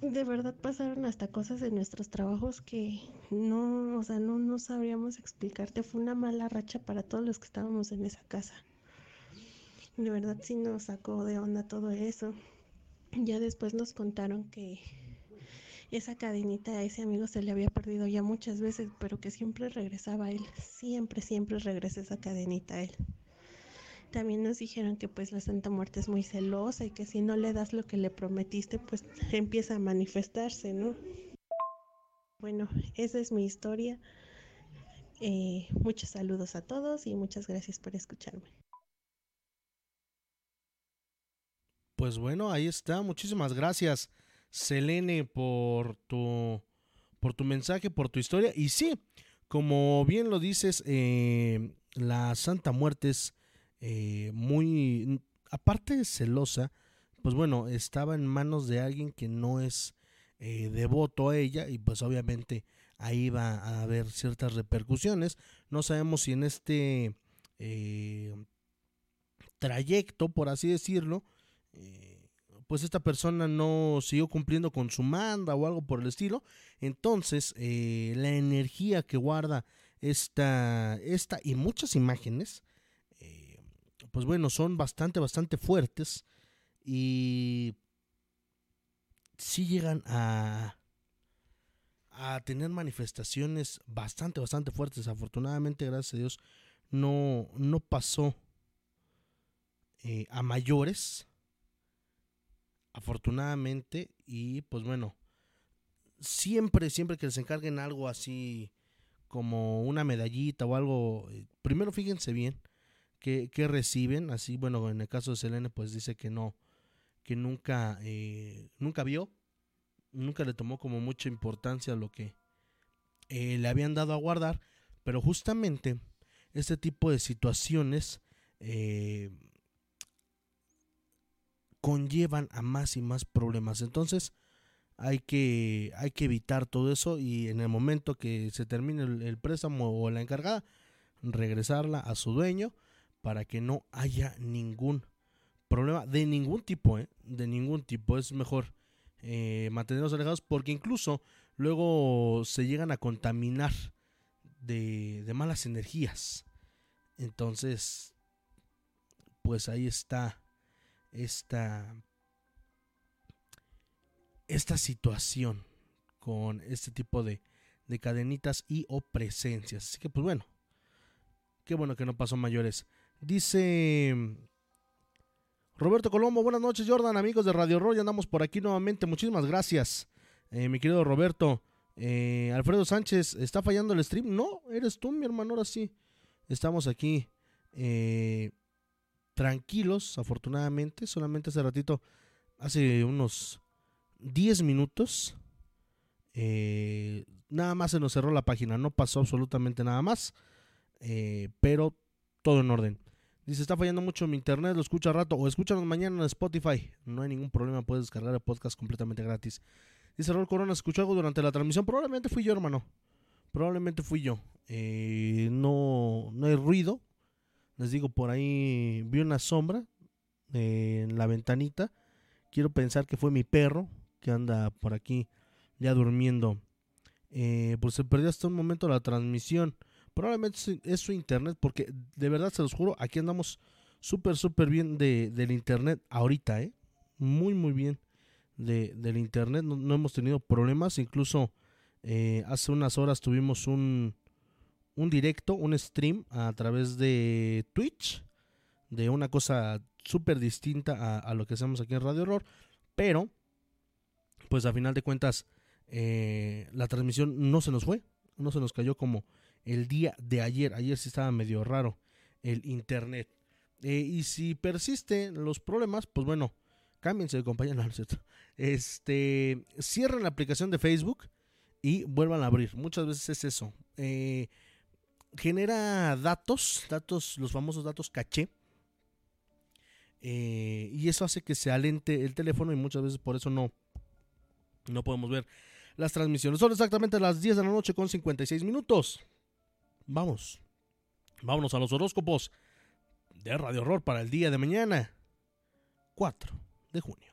de verdad pasaron hasta cosas en nuestros trabajos que no, o sea, no, no sabríamos explicarte. Fue una mala racha para todos los que estábamos en esa casa. De verdad sí nos sacó de onda todo eso. Ya después nos contaron que esa cadenita a ese amigo se le había perdido ya muchas veces, pero que siempre regresaba a él. Siempre, siempre regresa esa cadenita a él. También nos dijeron que pues la Santa Muerte es muy celosa y que si no le das lo que le prometiste, pues empieza a manifestarse, ¿no? Bueno, esa es mi historia. Eh, muchos saludos a todos y muchas gracias por escucharme. Pues bueno, ahí está. Muchísimas gracias, Selene, por tu, por tu mensaje, por tu historia. Y sí, como bien lo dices, eh, la Santa Muerte es eh, muy, aparte de celosa, pues bueno, estaba en manos de alguien que no es eh, devoto a ella y pues obviamente ahí va a haber ciertas repercusiones. No sabemos si en este trayecto, por así decirlo, pues esta persona no siguió cumpliendo con su manda o algo por el estilo. Entonces, eh, la energía que guarda esta, esta y muchas imágenes, eh, pues bueno, son bastante, bastante fuertes y sí llegan a, a tener manifestaciones bastante, bastante fuertes. Afortunadamente, gracias a Dios, no, no pasó a mayores afortunadamente, y pues bueno, siempre, siempre que les encarguen algo así como una medallita o algo, eh, primero fíjense bien que, reciben, así bueno, en el caso de Selene pues dice que no, que nunca, eh, nunca vio, nunca le tomó como mucha importancia lo que eh, le habían dado a guardar, pero justamente este tipo de situaciones conllevan a más y más problemas. Entonces hay que, hay que evitar todo eso y en el momento que se termine el, préstamo o la encargada, regresarla a su dueño para que no haya ningún problema de ningún tipo, ¿eh? de ningún tipo. Es mejor eh, mantenerlos alejados porque incluso luego se llegan a contaminar de, de malas energías. Entonces, pues ahí está esta, esta situación con este tipo de, de cadenitas y o presencias. Así que pues bueno, qué bueno que no pasó mayores. Dice Roberto Colombo, buenas noches Jordan, amigos de Radio Roy, andamos por aquí nuevamente, muchísimas gracias, eh, mi querido Roberto. Eh, Alfredo Sánchez, ¿está fallando el stream? No, eres tú, mi hermano, ahora sí. Estamos aquí eh, tranquilos, afortunadamente. Solamente hace ratito, hace unos 10 minutos, eh, nada más se nos cerró la página, no pasó absolutamente nada más, eh, pero todo en orden. Dice, está fallando mucho mi internet, lo escucha rato o escúchanos mañana en Spotify. No hay ningún problema, puedes descargar el podcast completamente gratis. Dice Raúl Corona, ¿escuchó algo durante la transmisión? Probablemente fui yo, hermano. probablemente fui yo. Eh, no, no hay ruido. Les digo, por ahí vi una sombra eh, en la ventanita. Quiero pensar que fue mi perro que anda por aquí ya durmiendo. Eh, pues se perdió hasta un momento la transmisión. Probablemente es su internet, porque de verdad se los juro, aquí andamos súper, súper bien de, del internet ahorita, ¿eh? Muy, muy bien de, del internet. No, hemos tenido problemas. Incluso eh, hace unas horas tuvimos un, un directo, un stream a través de Twitch. De una cosa súper distinta a, lo que hacemos aquí en Radio Horror. Pero, pues a final de cuentas, eh, la transmisión no se nos fue. No se nos cayó como el día de ayer. Ayer sí estaba medio raro el internet. Eh, y si persisten los problemas, pues bueno, cámbiense de compañía, cierto. Este, cierren la aplicación de Facebook y vuelvan a abrir. Muchas veces es eso. Eh, genera datos, datos, los famosos datos caché. Eh, y eso hace que se alente el teléfono y muchas veces por eso no, no podemos ver las transmisiones. Son exactamente las 10 de la noche con 56 minutos. Vamos. Vámonos a los horóscopos de Radio Horror para el día de mañana, 4 de junio.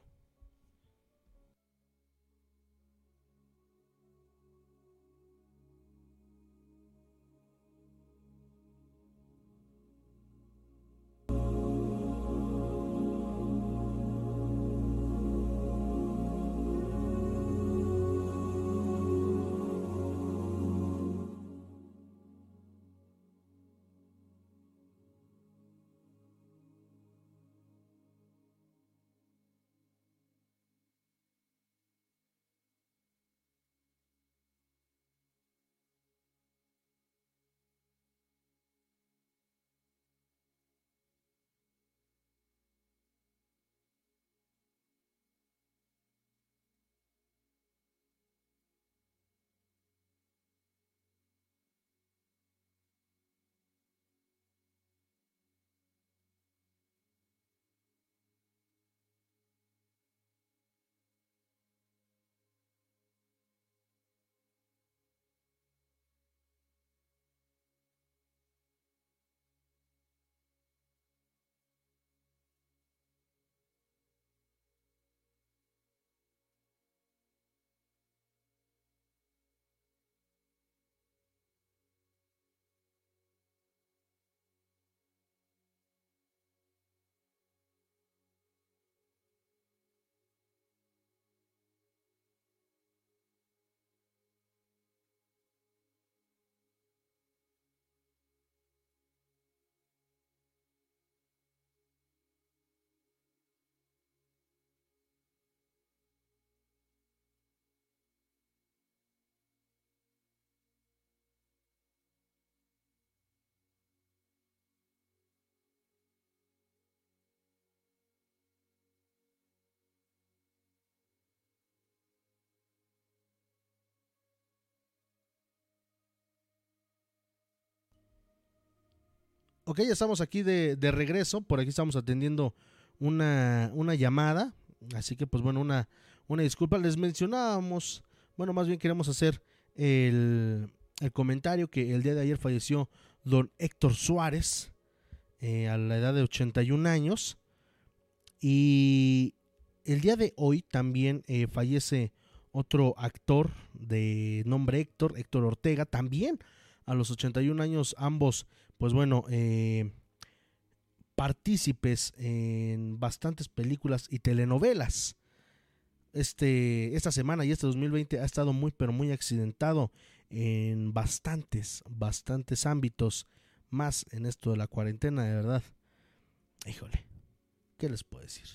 Ok, ya estamos aquí de, regreso. Por aquí estamos atendiendo una, llamada. Así que, pues bueno, una, una disculpa. Les mencionábamos, bueno, más bien queremos hacer el, comentario que el día de ayer falleció don Héctor Suárez eh, a la edad de 81 años. Y el día de hoy también eh, fallece otro actor de nombre Héctor, Héctor Ortega, también a los 81 años, ambos pues bueno, eh, partícipes en bastantes películas y telenovelas. Este, esta semana y este 2020 ha estado muy, pero muy accidentado en bastantes, bastantes ámbitos, más en esto de la cuarentena, de verdad. Híjole, ¿qué les puedo decir?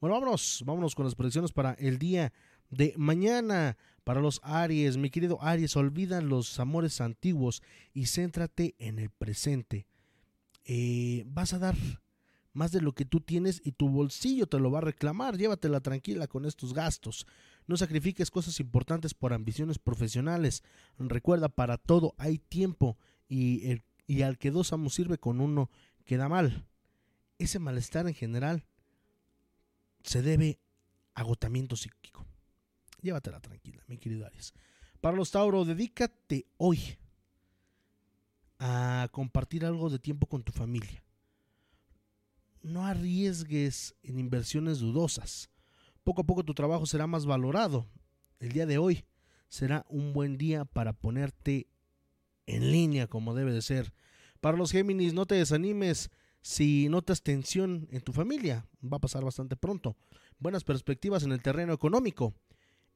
Bueno, vámonos, vámonos con las predicciones para el día de mañana. Para los Aries, mi querido Aries, olvida los amores antiguos y céntrate en el presente. Eh, vas a dar más de lo que tú tienes y tu bolsillo te lo va a reclamar. Llévatela tranquila con estos gastos. No sacrifiques cosas importantes por ambiciones profesionales. Recuerda, para todo hay tiempo y, el, y al que dos amos sirve con uno queda mal. Ese malestar en general se debe a agotamiento psíquico llévatela tranquila, mi querido Aries. Para los Tauro, dedícate hoy a compartir algo de tiempo con tu familia. No arriesgues en inversiones dudosas. Poco a poco tu trabajo será más valorado. El día de hoy será un buen día para ponerte en línea como debe de ser. Para los Géminis, no te desanimes si notas tensión en tu familia. Va a pasar bastante pronto. Buenas perspectivas en el terreno económico.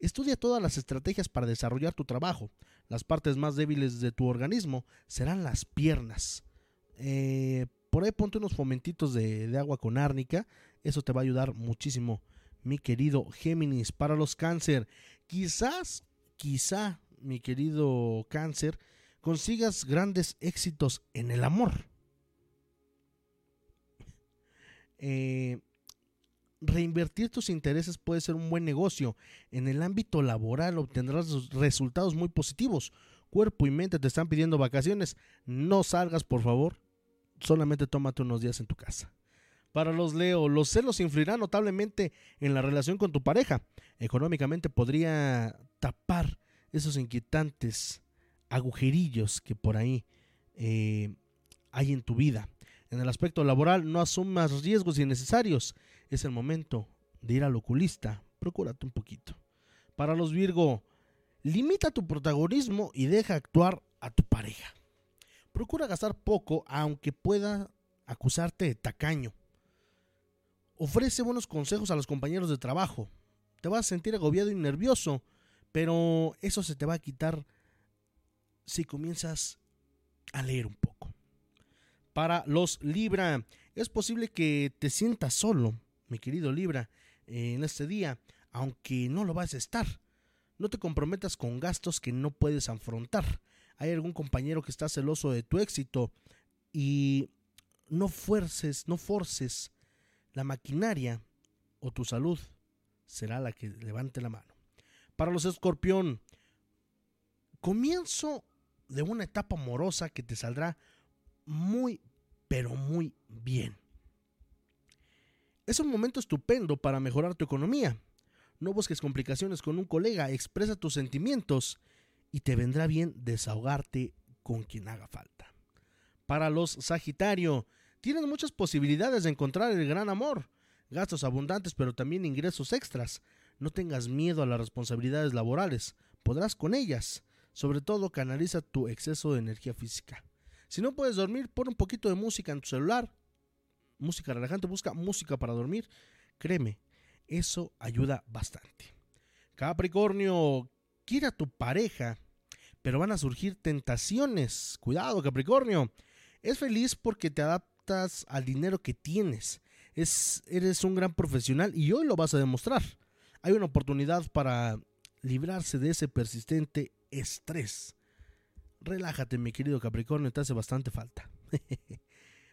Estudia todas las estrategias para desarrollar tu trabajo. Las partes más débiles de tu organismo serán las piernas. Eh, por ahí ponte unos fomentitos de, agua con árnica. Eso te va a ayudar muchísimo, mi querido Géminis. Para los cáncer, quizás, quizá, mi querido cáncer, consigas grandes éxitos en el amor. Eh, reinvertir tus intereses puede ser un buen negocio. En el ámbito laboral obtendrás resultados muy positivos. Cuerpo y mente te están pidiendo vacaciones. No salgas, por favor. Solamente tómate unos días en tu casa. Para los Leo, los celos influirán notablemente en la relación con tu pareja. Económicamente podría tapar esos inquietantes agujerillos que por ahí eh, hay en tu vida. En el aspecto laboral, no asumas riesgos innecesarios. Es el momento de ir al oculista. Procúrate un poquito. Para los Virgo, limita tu protagonismo y deja actuar a tu pareja. Procura gastar poco, aunque pueda acusarte de tacaño. Ofrece buenos consejos a los compañeros de trabajo. Te vas a sentir agobiado y nervioso, pero eso se te va a quitar si comienzas a leer un poco. Para los Libra, es posible que te sientas solo, mi querido Libra, en este día, aunque no lo vas a estar. No te comprometas con gastos que no puedes afrontar. Hay algún compañero que está celoso de tu éxito y no fuerces, no forces la maquinaria o tu salud será la que levante la mano. Para los escorpión, comienzo de una etapa amorosa que te saldrá muy, pero muy bien. Es un momento estupendo para mejorar tu economía. No busques complicaciones con un colega, expresa tus sentimientos y te vendrá bien desahogarte con quien haga falta. Para los Sagitario, tienes muchas posibilidades de encontrar el gran amor, gastos abundantes pero también ingresos extras. No tengas miedo a las responsabilidades laborales, podrás con ellas. Sobre todo canaliza tu exceso de energía física. Si no puedes dormir, pon un poquito de música en tu celular. Música relajante, busca música para dormir. Créeme, eso ayuda bastante. Capricornio, quiere a tu pareja, pero van a surgir tentaciones. Cuidado, Capricornio. Es feliz porque te adaptas al dinero que tienes. Es, eres un gran profesional y hoy lo vas a demostrar. Hay una oportunidad para librarse de ese persistente estrés. Relájate, mi querido Capricornio, te hace bastante falta.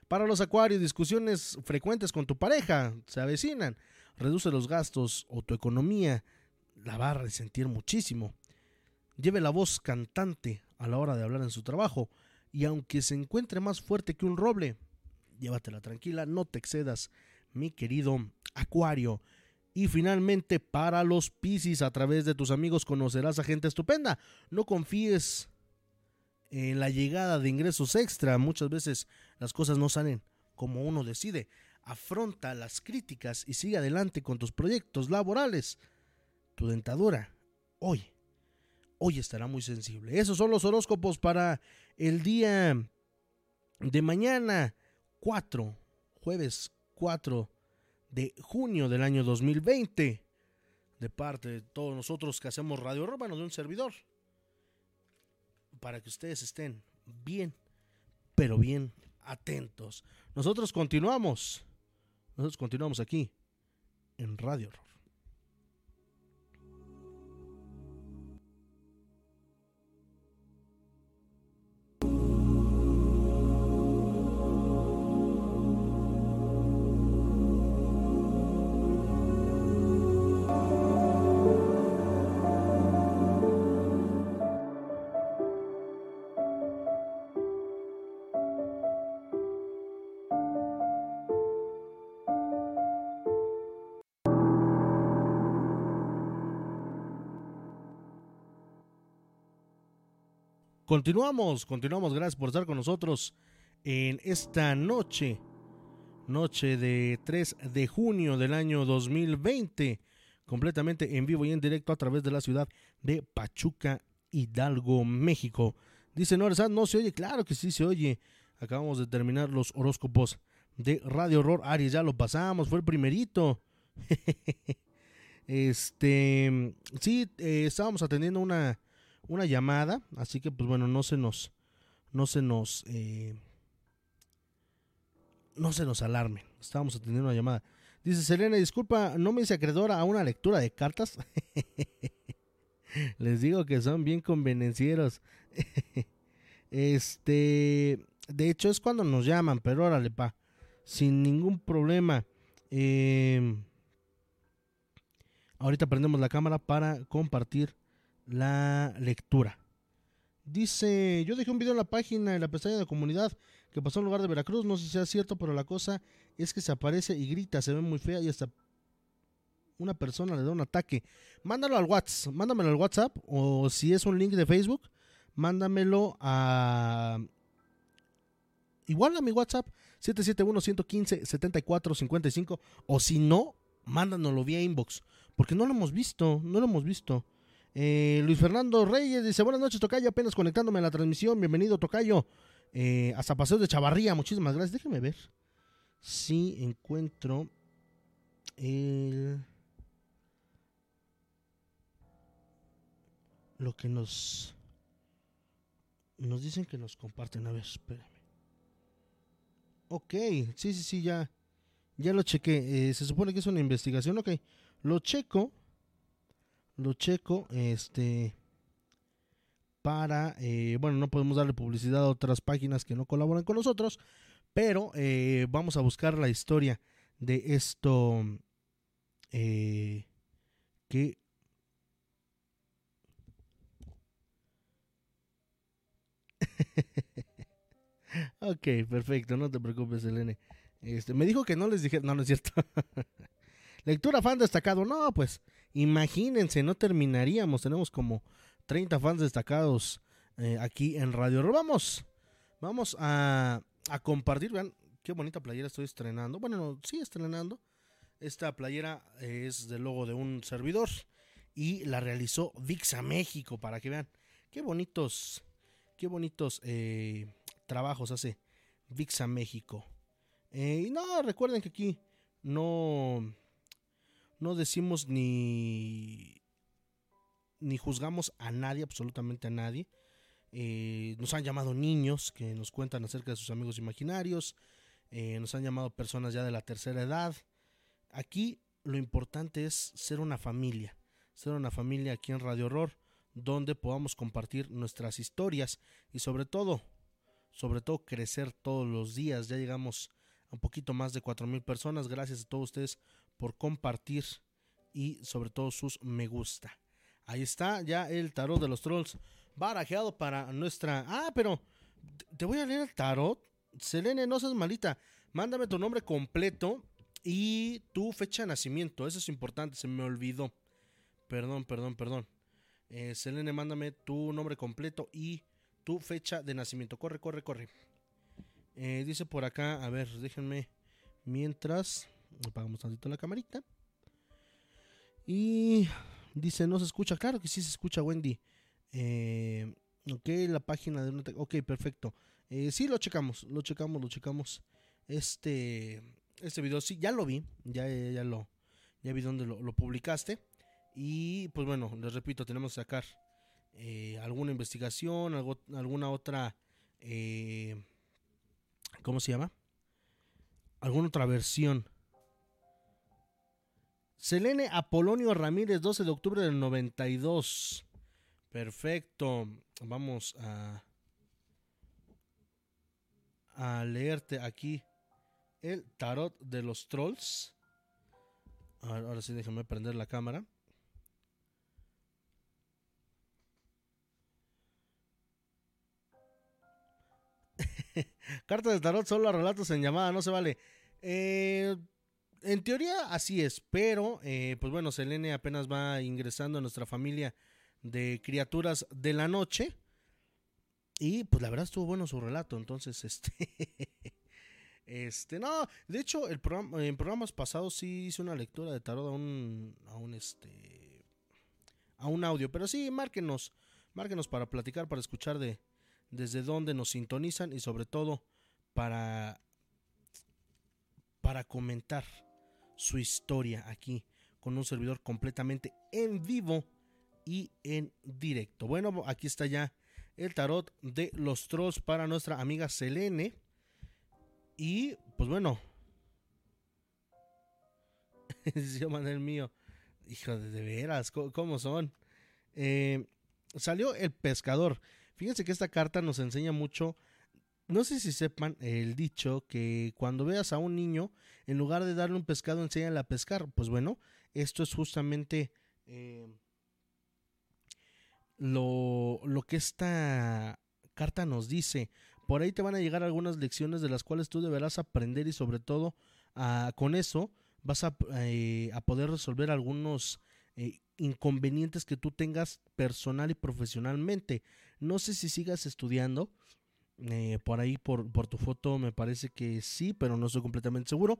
Para los acuarios, discusiones frecuentes con tu pareja se avecinan. Reduce los gastos o tu economía la va a resentir muchísimo. Lleve la voz cantante a la hora de hablar en su trabajo y aunque se encuentre más fuerte que un roble, llévatela tranquila, no te excedas, mi querido Acuario. Y finalmente, para los Piscis, a través de tus amigos conocerás a gente estupenda. No confíes en la llegada de ingresos extra. Muchas veces las cosas no salen como uno decide. Afronta las críticas y sigue adelante con tus proyectos laborales. Tu dentadura hoy, hoy estará muy sensible. Esos son los horóscopos para el día de mañana 4, jueves 4 de junio del año 2020 de parte de todos nosotros que hacemos Radio Urbano de un servidor para que ustedes estén bien, pero bien atentos. Nosotros continuamos. Nosotros continuamos aquí en Radio Horror. Continuamos, continuamos. Gracias por estar con nosotros en esta noche. Noche de 3 de junio del año 2020. Completamente en vivo y en directo a través de la ciudad de Pachuca, Hidalgo, México. Dice Noresad, no se oye. Claro que sí se oye. Acabamos de terminar los horóscopos de Radio Horror. Aries, ya lo pasamos. Fue el primerito. este, sí, eh, estábamos atendiendo una, una llamada, así que pues bueno, no se nos, no se nos, eh, no se nos alarmen. Estábamos atendiendo una llamada. Dice Selena, disculpa, no me hice acreedora a una lectura de cartas. Les digo que son bien convenencieros. este, de hecho es cuando nos llaman, pero órale, pa, sin ningún problema. Eh, Ahorita prendemos la cámara para compartir la lectura. Dice, yo dejé un video en la página, en la pestaña de comunidad, que pasó en lugar de Veracruz. No sé si sea cierto, pero la cosa es que se aparece y grita, se ve muy fea y hasta una persona le da un ataque. Mándalo al WhatsApp, mándamelo al WhatsApp o si es un link de Facebook, mándamelo a... Igual a mi WhatsApp, 771-115-7455 o si no, mándanoslo vía inbox porque no lo hemos visto, no lo hemos visto. Eh, Luis Fernando Reyes dice, buenas noches Tocayo, apenas conectándome a la transmisión, bienvenido Tocayo, eh, hasta Paseo de Chavarría, muchísimas gracias, déjeme ver si encuentro el... Lo que nos... Nos dicen que nos comparten, a ver, espérame. Ok, sí, sí, sí, ya, ya lo chequé, eh, se supone que es una investigación, ok. Lo checo, lo checo, este, para, eh, bueno, no podemos darle publicidad a otras páginas que no colaboran con nosotros, pero eh, vamos a buscar la historia de esto eh, que ok, perfecto, no te preocupes, Elene. Este, me dijo que no les dije, no, no es cierto. Lectura fan destacado. No, pues imagínense, no terminaríamos. Tenemos como 30 fans destacados eh, aquí en Radio Vamos, vamos a, a, compartir. Vean qué bonita playera estoy estrenando. Bueno, no, sí, estrenando. Esta playera es del logo de un servidor y la realizó VIXA México para que vean qué bonitos, qué bonitos eh, trabajos hace VIXA México. Eh, y no, recuerden que aquí no no decimos ni ni juzgamos a nadie, absolutamente a nadie. Eh, nos han llamado niños que nos cuentan acerca de sus amigos imaginarios. Eh, nos han llamado personas ya de la tercera edad. Aquí lo importante es ser una familia. Ser una familia aquí en Radio Horror donde podamos compartir nuestras historias y sobre todo, sobre todo crecer todos los días. Ya llegamos a un poquito más de cuatro mil personas. Gracias a todos ustedes por compartir y sobre todo sus me gusta. Ahí está ya el tarot de los trolls barajeado para nuestra... Ah, pero te voy a leer el tarot. Selene, no seas malita. Mándame tu nombre completo y tu fecha de nacimiento. Eso es importante, se me olvidó. Perdón, perdón, perdón. Eh, Selene, mándame tu nombre completo y tu fecha de nacimiento. Corre, corre, corre. Eh, dice por acá, a ver, déjenme. Mientras apagamos tantito la camarita. Y dice, no se escucha. Claro que sí se escucha, Wendy. Eh, ok, la página de una... Ok, perfecto. Eh, sí, lo checamos, lo checamos, lo checamos. Este, este video, sí, ya lo vi. Ya, ya, lo, ya vi dónde lo, publicaste. Y pues bueno, les repito, tenemos que sacar eh, alguna investigación, algo, alguna otra... ¿Cómo se llama? Alguna otra versión Selene Apolonio Ramírez, 12 de octubre del 92. Perfecto. Vamos a, a leerte aquí el tarot de los trolls. ahora sí, déjame prender la cámara. Carta de tarot solo a relatos en llamada, no se vale. Eh, en teoría así es, pero eh, pues bueno, Selene apenas va ingresando a nuestra familia de criaturas de la noche. y pues la verdad estuvo bueno su relato, entonces este... Este, no, de hecho, el programa, en programas pasados sí hice una lectura de tarot a un, a un, este, a un audio, pero sí, márquenos, márquenos para platicar, para escuchar de, desde dónde nos sintonizan y sobre todo para, para comentar su historia aquí con un servidor completamente en vivo y en directo. Bueno, aquí está ya el tarot de los trolls para nuestra amiga Selene. Y pues bueno, yo el mío. Hijo de, veras, ¿cómo, son? Eh, salió el pescador. Fíjense que esta carta nos enseña mucho. No sé si sepan el dicho que cuando veas a un niño, en lugar de darle un pescado, enséñale a pescar. Pues bueno, esto es justamente eh, lo, lo que esta carta nos dice. Por ahí te van a llegar algunas lecciones de las cuales tú deberás aprender y sobre todo ah, con eso vas a, eh, a, poder resolver algunos eh, inconvenientes que tú tengas personal y profesionalmente. No sé si sigas estudiando. Eh, por ahí, por, por, tu foto, me parece que sí, pero no estoy completamente seguro.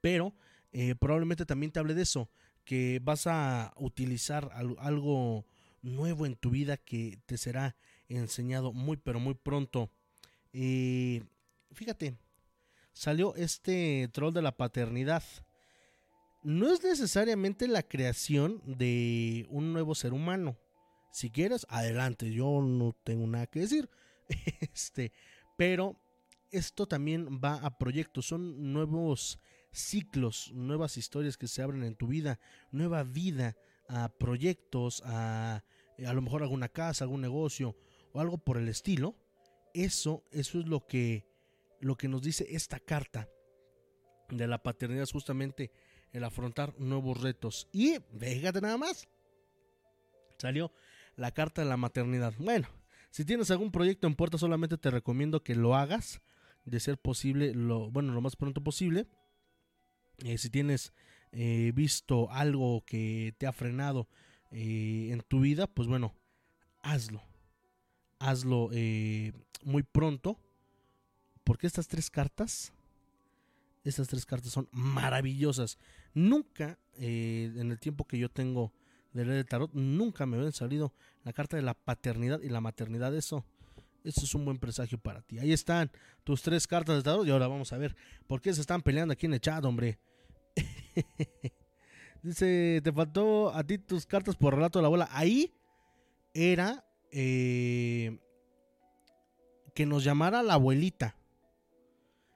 Pero probablemente también te hable de eso, que vas a utilizar algo nuevo en tu vida que te será enseñado muy pero muy pronto. Y fíjate, salió este troll de la paternidad. No es necesariamente la creación de un nuevo ser humano. Si quieres, adelante, yo no tengo nada que decir. Este, pero esto también va a proyectos, son nuevos ciclos, nuevas historias que se abren en tu vida, nueva vida a proyectos, a a lo mejor alguna casa, algún negocio o algo por el estilo. Eso, eso es lo que, lo que nos dice esta carta de la paternidad, justamente el afrontar nuevos retos. Y fíjate nada más, salió la carta de la maternidad. Bueno, si tienes algún proyecto en puerta, solamente te recomiendo que lo hagas, de ser posible, lo, bueno, lo más pronto posible. Eh, si tienes eh, visto algo que te ha frenado eh, en tu vida, pues bueno, hazlo. Hazlo muy pronto. Porque estas tres cartas, estas tres cartas son maravillosas. Nunca, en el tiempo que yo tengo de leer el tarot, nunca me habían salido la carta de la paternidad y la maternidad. Eso, eso es un buen presagio para ti. Ahí están tus tres cartas de tarot. Y ahora vamos a ver por qué se están peleando aquí en el chat, hombre. Dice, te faltó a ti tus cartas por relato de la abuela. Ahí era eh, que nos llamara la abuelita.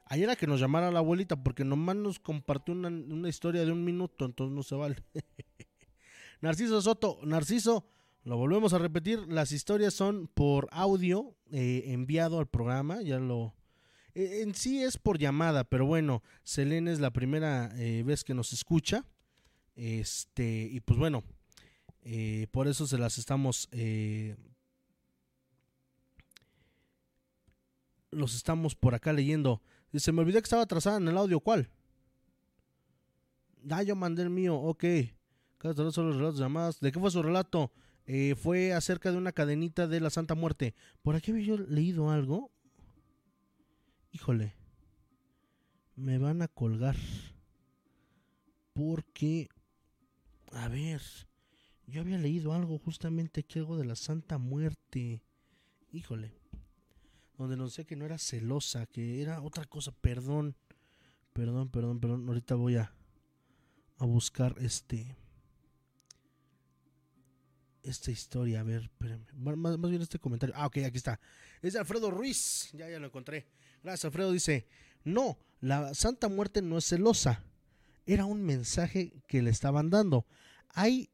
Ahí era que nos llamara la abuelita porque nomás nos compartió una, historia de un minuto, entonces no se vale. Narciso Soto, Narciso, lo volvemos a repetir, las historias son por audio eh, enviado al programa, ya lo... Eh, en sí es por llamada, pero bueno, Selene es la primera vez que nos escucha. Este, y pues bueno, eh, por eso se las estamos. Eh, los estamos por acá leyendo. Se me olvidó que estaba atrasada en el audio. ¿Cuál? Ah, yo mandé el mío. Ok. Los relatos. ¿De qué fue su relato? Eh, fue acerca de una cadenita de la Santa Muerte. ¿Por aquí había yo leído algo? Híjole. Me van a colgar. Porque a ver, yo había leído algo justamente aquí, algo de la Santa Muerte. Híjole. Donde no sé que no era celosa, que era otra cosa. Perdón. Perdón, perdón, perdón. Ahorita voy a, a buscar este. Esta historia. A ver, espérame. Más, bien este comentario. Ah, ok, aquí está. Es de Alfredo Ruiz. Ya, ya lo encontré. Gracias, Alfredo. Dice: No, la Santa Muerte no es celosa era un mensaje que le estaban dando. Hay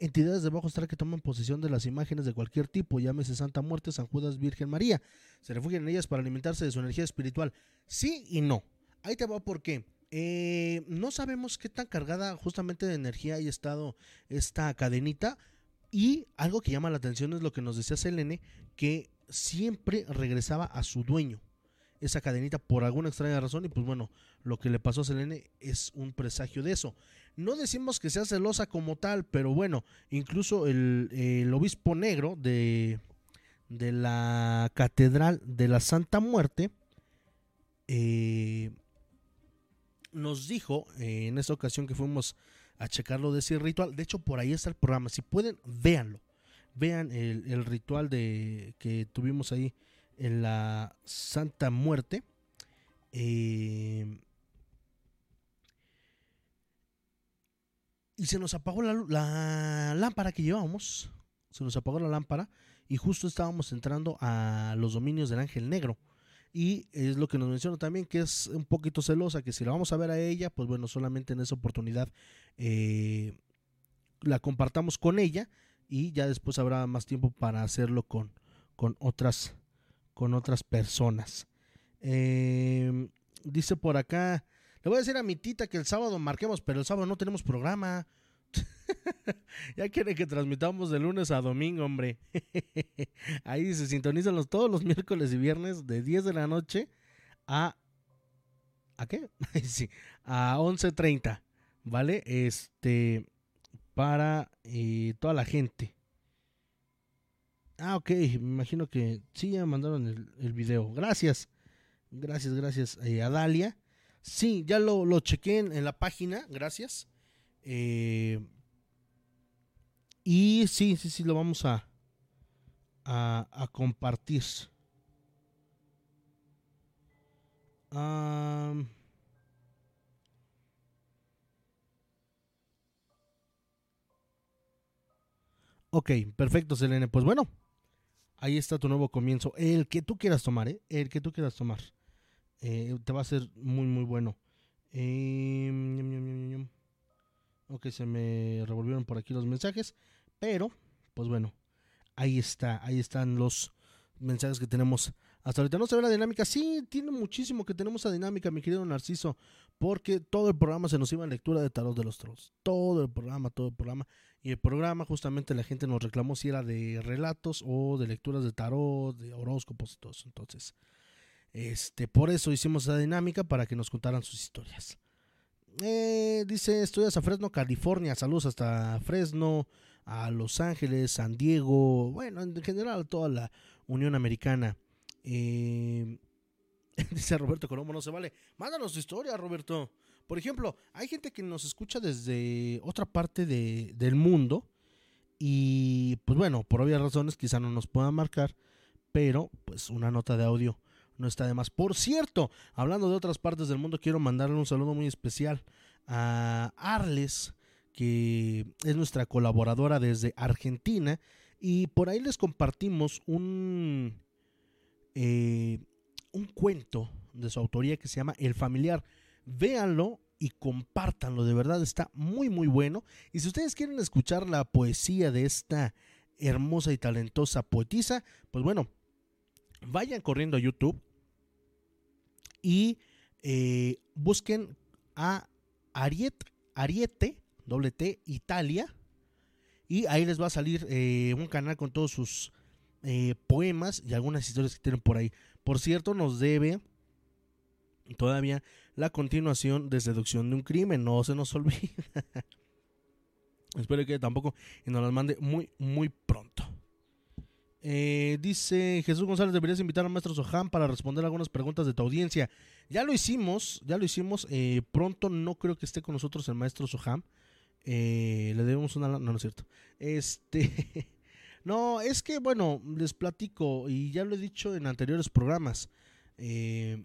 entidades de bajo astral que toman posesión de las imágenes de cualquier tipo, llámese Santa Muerte, San Judas, Virgen María. Se refugian en ellas para alimentarse de su energía espiritual. Sí y no. Ahí te va porque eh, no sabemos qué tan cargada justamente de energía haya estado esta cadenita. Y algo que llama la atención es lo que nos decía Selene, que siempre regresaba a su dueño esa cadenita por alguna extraña razón y pues bueno, lo que le pasó a Selene es un presagio de eso. No decimos que sea celosa como tal, pero bueno, incluso el, obispo negro de, de la Catedral de la Santa Muerte, eh, nos dijo eh, en esa ocasión que fuimos a checarlo de ese ritual. De hecho, por ahí está el programa. Si pueden, véanlo. Vean el, ritual de que tuvimos ahí en la Santa Muerte. Eh, y se nos apagó la, la, lámpara que llevábamos. Se nos apagó la lámpara y justo estábamos entrando a los dominios del ángel negro. Y es lo que nos menciona también, que es un poquito celosa, que si la vamos a ver a ella, pues bueno, solamente en esa oportunidad eh, la compartamos con ella y ya después habrá más tiempo para hacerlo con, con, otras, con otras personas. Em, dice por acá, le voy a decir a mi tita que el sábado marquemos, pero el sábado no tenemos programa. ya quiere que transmitamos de lunes a domingo, hombre. Ahí se sintonizan todos los miércoles y viernes de 10 de la noche a... ¿A qué? sí, a 11.30, ¿vale? Este... Para eh, toda la gente. Ah, ok, me imagino que sí, ya mandaron el, video. Gracias. Gracias, gracias eh, a Dalia. Sí, ya lo, lo chequé en, en la página, gracias. Eh, y sí, sí, sí, lo vamos a, a, compartir. ok, perfecto, Selene. Pues bueno, ahí está tu nuevo comienzo. El que tú quieras tomar, ¿eh? El que tú quieras tomar. Eh, te va a ser muy, muy bueno. Eh, ok, se me revolvieron por aquí los mensajes. Pero, pues bueno, ahí está, ahí están los mensajes que tenemos hasta ahorita. No se ve la dinámica. Sí, tiene muchísimo que tenemos esa dinámica, mi querido Narciso. Porque todo el programa se nos iba en lectura de tarot de los trolls. Todo el programa, todo el programa. Y el programa, justamente la gente nos reclamó si era de relatos o de lecturas de tarot, de horóscopos y todo eso. Entonces, este, por eso hicimos esa dinámica para que nos contaran sus historias. Eh, dice, estudias a Fresno, California. Saludos hasta Fresno a Los Ángeles, San Diego, bueno, en general toda la Unión Americana. Eh, dice Roberto Colombo, no se vale. Mándanos tu historia, Roberto. Por ejemplo, hay gente que nos escucha desde otra parte del mundo y pues bueno, por obvias razones quizá no nos puedan marcar, pero pues una nota de audio no está de más. Por cierto, hablando de otras partes del mundo, quiero mandarle un saludo muy especial a Arles, que es nuestra colaboradora desde Argentina. Y por ahí les compartimos un, eh, un cuento de su autoría que se llama El familiar. Véanlo y compártanlo, de verdad está muy muy bueno. Y si ustedes quieren escuchar la poesía de esta hermosa y talentosa poetisa, pues bueno, vayan corriendo a YouTube y eh, busquen a Ariet, Ariete doble T Italia. Y ahí les va a salir eh, un canal con todos sus eh, poemas y algunas historias que tienen por ahí. Por cierto, nos debe todavía la continuación de Seducción de un Crimen. No se nos olvide. Espero que tampoco y nos las mande muy, muy pronto. Eh, dice Jesús González, deberías invitar al maestro Soham para responder algunas preguntas de tu audiencia. Ya lo hicimos, ya lo hicimos. pronto no creo que esté con nosotros el maestro Soham. Eh, le debemos una... No, no es cierto. Este... no, es que, bueno, les platico y ya lo he dicho en anteriores programas. Eh,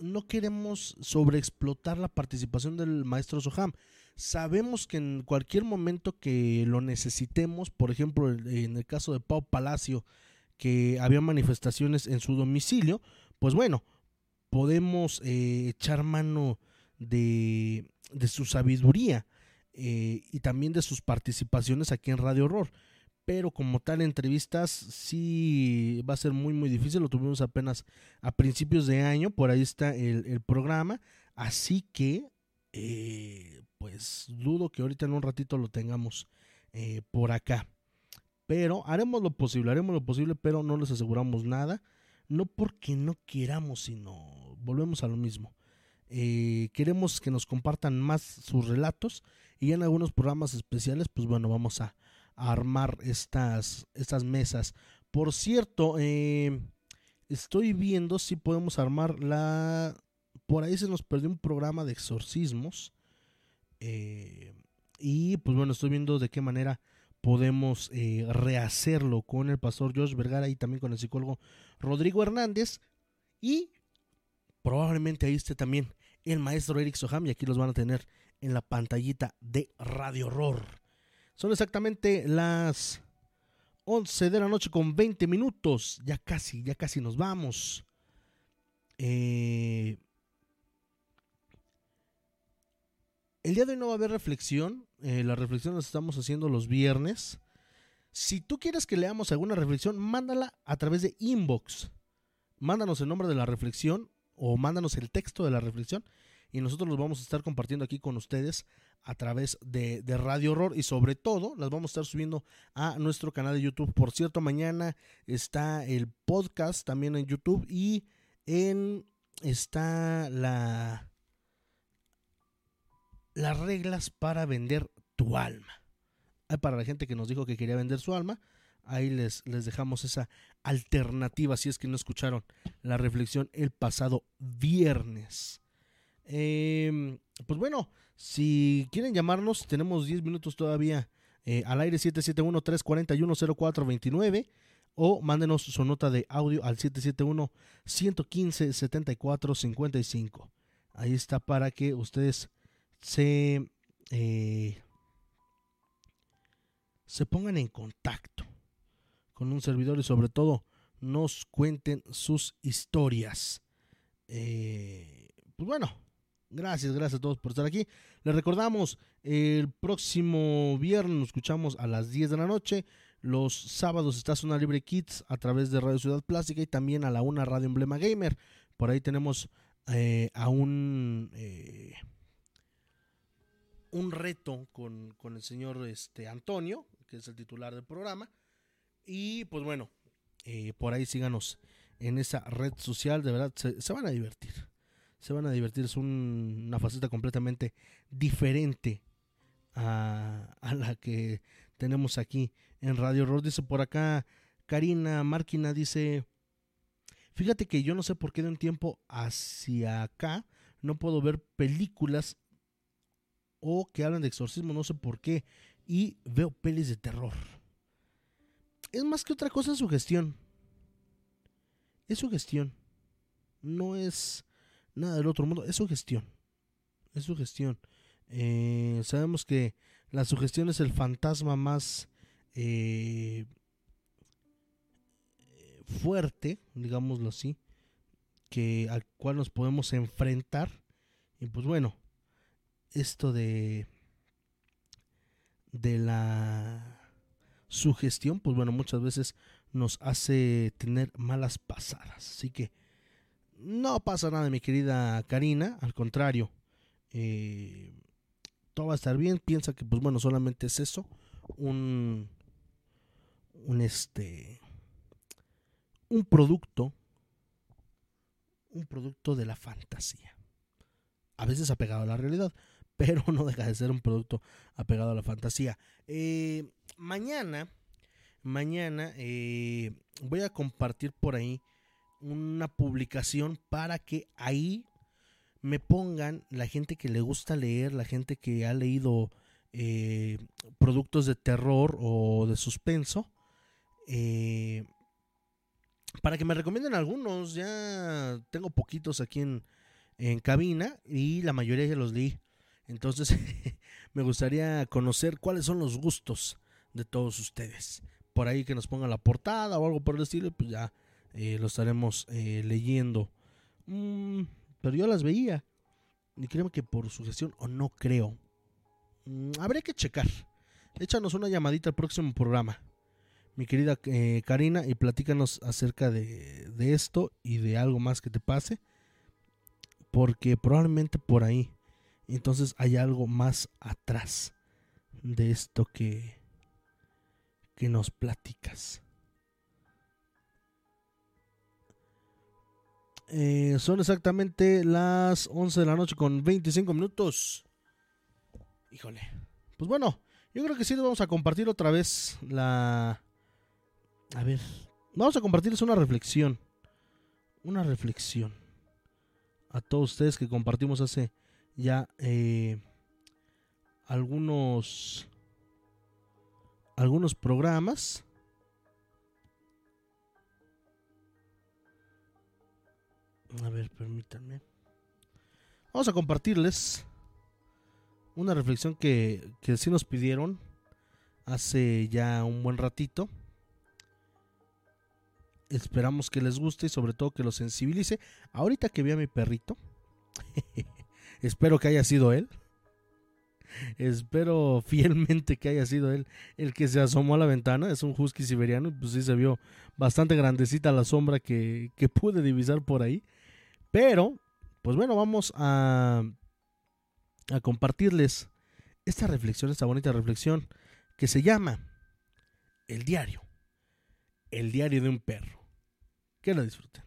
no queremos sobreexplotar la participación del maestro Soham. Sabemos que en cualquier momento que lo necesitemos, por ejemplo, en el caso de Pau Palacio, que había manifestaciones en su domicilio, pues bueno, podemos eh, echar mano de, de su sabiduría. Eh, y también de sus participaciones aquí en Radio Horror. Pero como tal, entrevistas sí va a ser muy, muy difícil. Lo tuvimos apenas a principios de año. Por ahí está el, programa. Así que, eh, pues dudo que ahorita en un ratito lo tengamos eh, por acá. Pero haremos lo posible, haremos lo posible, pero no les aseguramos nada. No porque no queramos, sino volvemos a lo mismo. Queremos que nos compartan más sus relatos y en algunos programas especiales, pues bueno, vamos a, armar estas, estas mesas Por cierto, eh, estoy viendo si podemos armar la... Por ahí se nos perdió un programa de exorcismos. Eh, y pues bueno, estoy viendo de qué manera podemos eh, rehacerlo con el pastor Josh Vergara y también con el psicólogo Rodrigo Hernández. Y probablemente ahí esté también el maestro Eric Soham y aquí los van a tener en la pantallita de Radio Horror. Son exactamente las 11 de la noche con 20 minutos. Ya casi, ya casi nos vamos. Eh, el día de hoy no va a haber reflexión. Eh, la reflexión la estamos haciendo los viernes. Si tú quieres que leamos alguna reflexión, mándala a través de inbox. Mándanos el nombre de la reflexión o mándanos el texto de la reflexión y nosotros los vamos a estar compartiendo aquí con ustedes a través de, Radio Horror y sobre todo las vamos a estar subiendo a nuestro canal de YouTube. Por cierto, mañana está el podcast también en YouTube y en está la las reglas para vender tu alma. Para la gente que nos dijo que quería vender su alma, ahí les, les dejamos esa alternativa si es que no escucharon la reflexión el pasado viernes. Em, pues bueno, si quieren llamarnos, tenemos 10 minutos todavía eh, al aire 771-341-0429 o mándenos su nota de audio al 771-115-7455. Ahí está para que ustedes se, eh, se pongan en contacto con un servidor y sobre todo nos cuenten sus historias. Eh, pues bueno, gracias, gracias a todos por estar aquí. Les recordamos, el próximo viernes nos escuchamos a las 10 de la noche. Los sábados está Zona Libre Kids a través de Radio Ciudad Plástica y también a la una Radio Emblema Gamer. Por ahí tenemos eh, a un, eh, un reto con, con, el señor este, Antonio, que es el titular del programa. Y pues bueno, eh, por ahí síganos en esa red social, de verdad se, van a divertir. Se van a divertir, es una faceta completamente diferente a, la que tenemos aquí en Radio Rock. Dice por acá Karina Márquina, dice, fíjate que yo no sé por qué de un tiempo hacia acá no puedo ver películas o que hablan de exorcismo, no sé por qué, y veo pelis de terror es más que otra cosa su gestión. Es su gestión. No es nada del otro mundo, es su gestión. Es su gestión. Eh, sabemos que la sugestión es el fantasma más eh, fuerte, digámoslo así, que al cual nos podemos enfrentar. Y pues bueno, esto de de la su gestión, pues bueno, muchas veces nos hace tener malas pasadas. Así que no pasa nada, mi querida Karina, al contrario, eh, todo va a estar bien. Piensa que, pues bueno, solamente es eso, un, un este, un producto, un producto de la fantasía. A veces apegado a la realidad, pero no deja de ser un producto apegado a la fantasía. Eh, mañana, mañana eh, voy a compartir por ahí una publicación para que ahí me pongan la gente que le gusta leer, la gente que ha leído eh, productos de terror o de suspenso, eh, para que me recomienden algunos. Ya tengo poquitos aquí en, en cabina y la mayoría ya los leí. Entonces me gustaría conocer cuáles son los gustos de todos ustedes. Por ahí que nos pongan la portada o algo por el estilo, pues ya eh, lo estaremos eh, leyendo. Mm, pero yo las veía. Y creo que por sugestión o no creo. Mm, habría que checar. Échanos una llamadita al próximo programa. Mi querida eh, Karina, y platícanos acerca de, de esto y de algo más que te pase. Porque probablemente por ahí. Entonces hay algo más atrás de esto que, que nos platicas. Eh, son exactamente las 11 de la noche con 25 minutos. Híjole. Pues bueno, yo creo que sí vamos a compartir otra vez la... A ver, vamos a compartirles una reflexión. Una reflexión. A todos ustedes que compartimos hace ya eh, algunos algunos programas. A ver, permítanme. Vamos a compartirles una reflexión que, que sí nos pidieron hace ya un buen ratito. Esperamos que les guste y sobre todo que lo sensibilice. Ahorita que vi a mi perrito, espero que haya sido él. Espero fielmente que haya sido él el que se asomó a la ventana. Es un husky siberiano y pues sí se vio bastante grandecita la sombra que, que pude divisar por ahí. Pero, pues bueno, vamos a, a compartirles esta reflexión, esta bonita reflexión que se llama El diario. El diario de un perro. Que lo disfruten.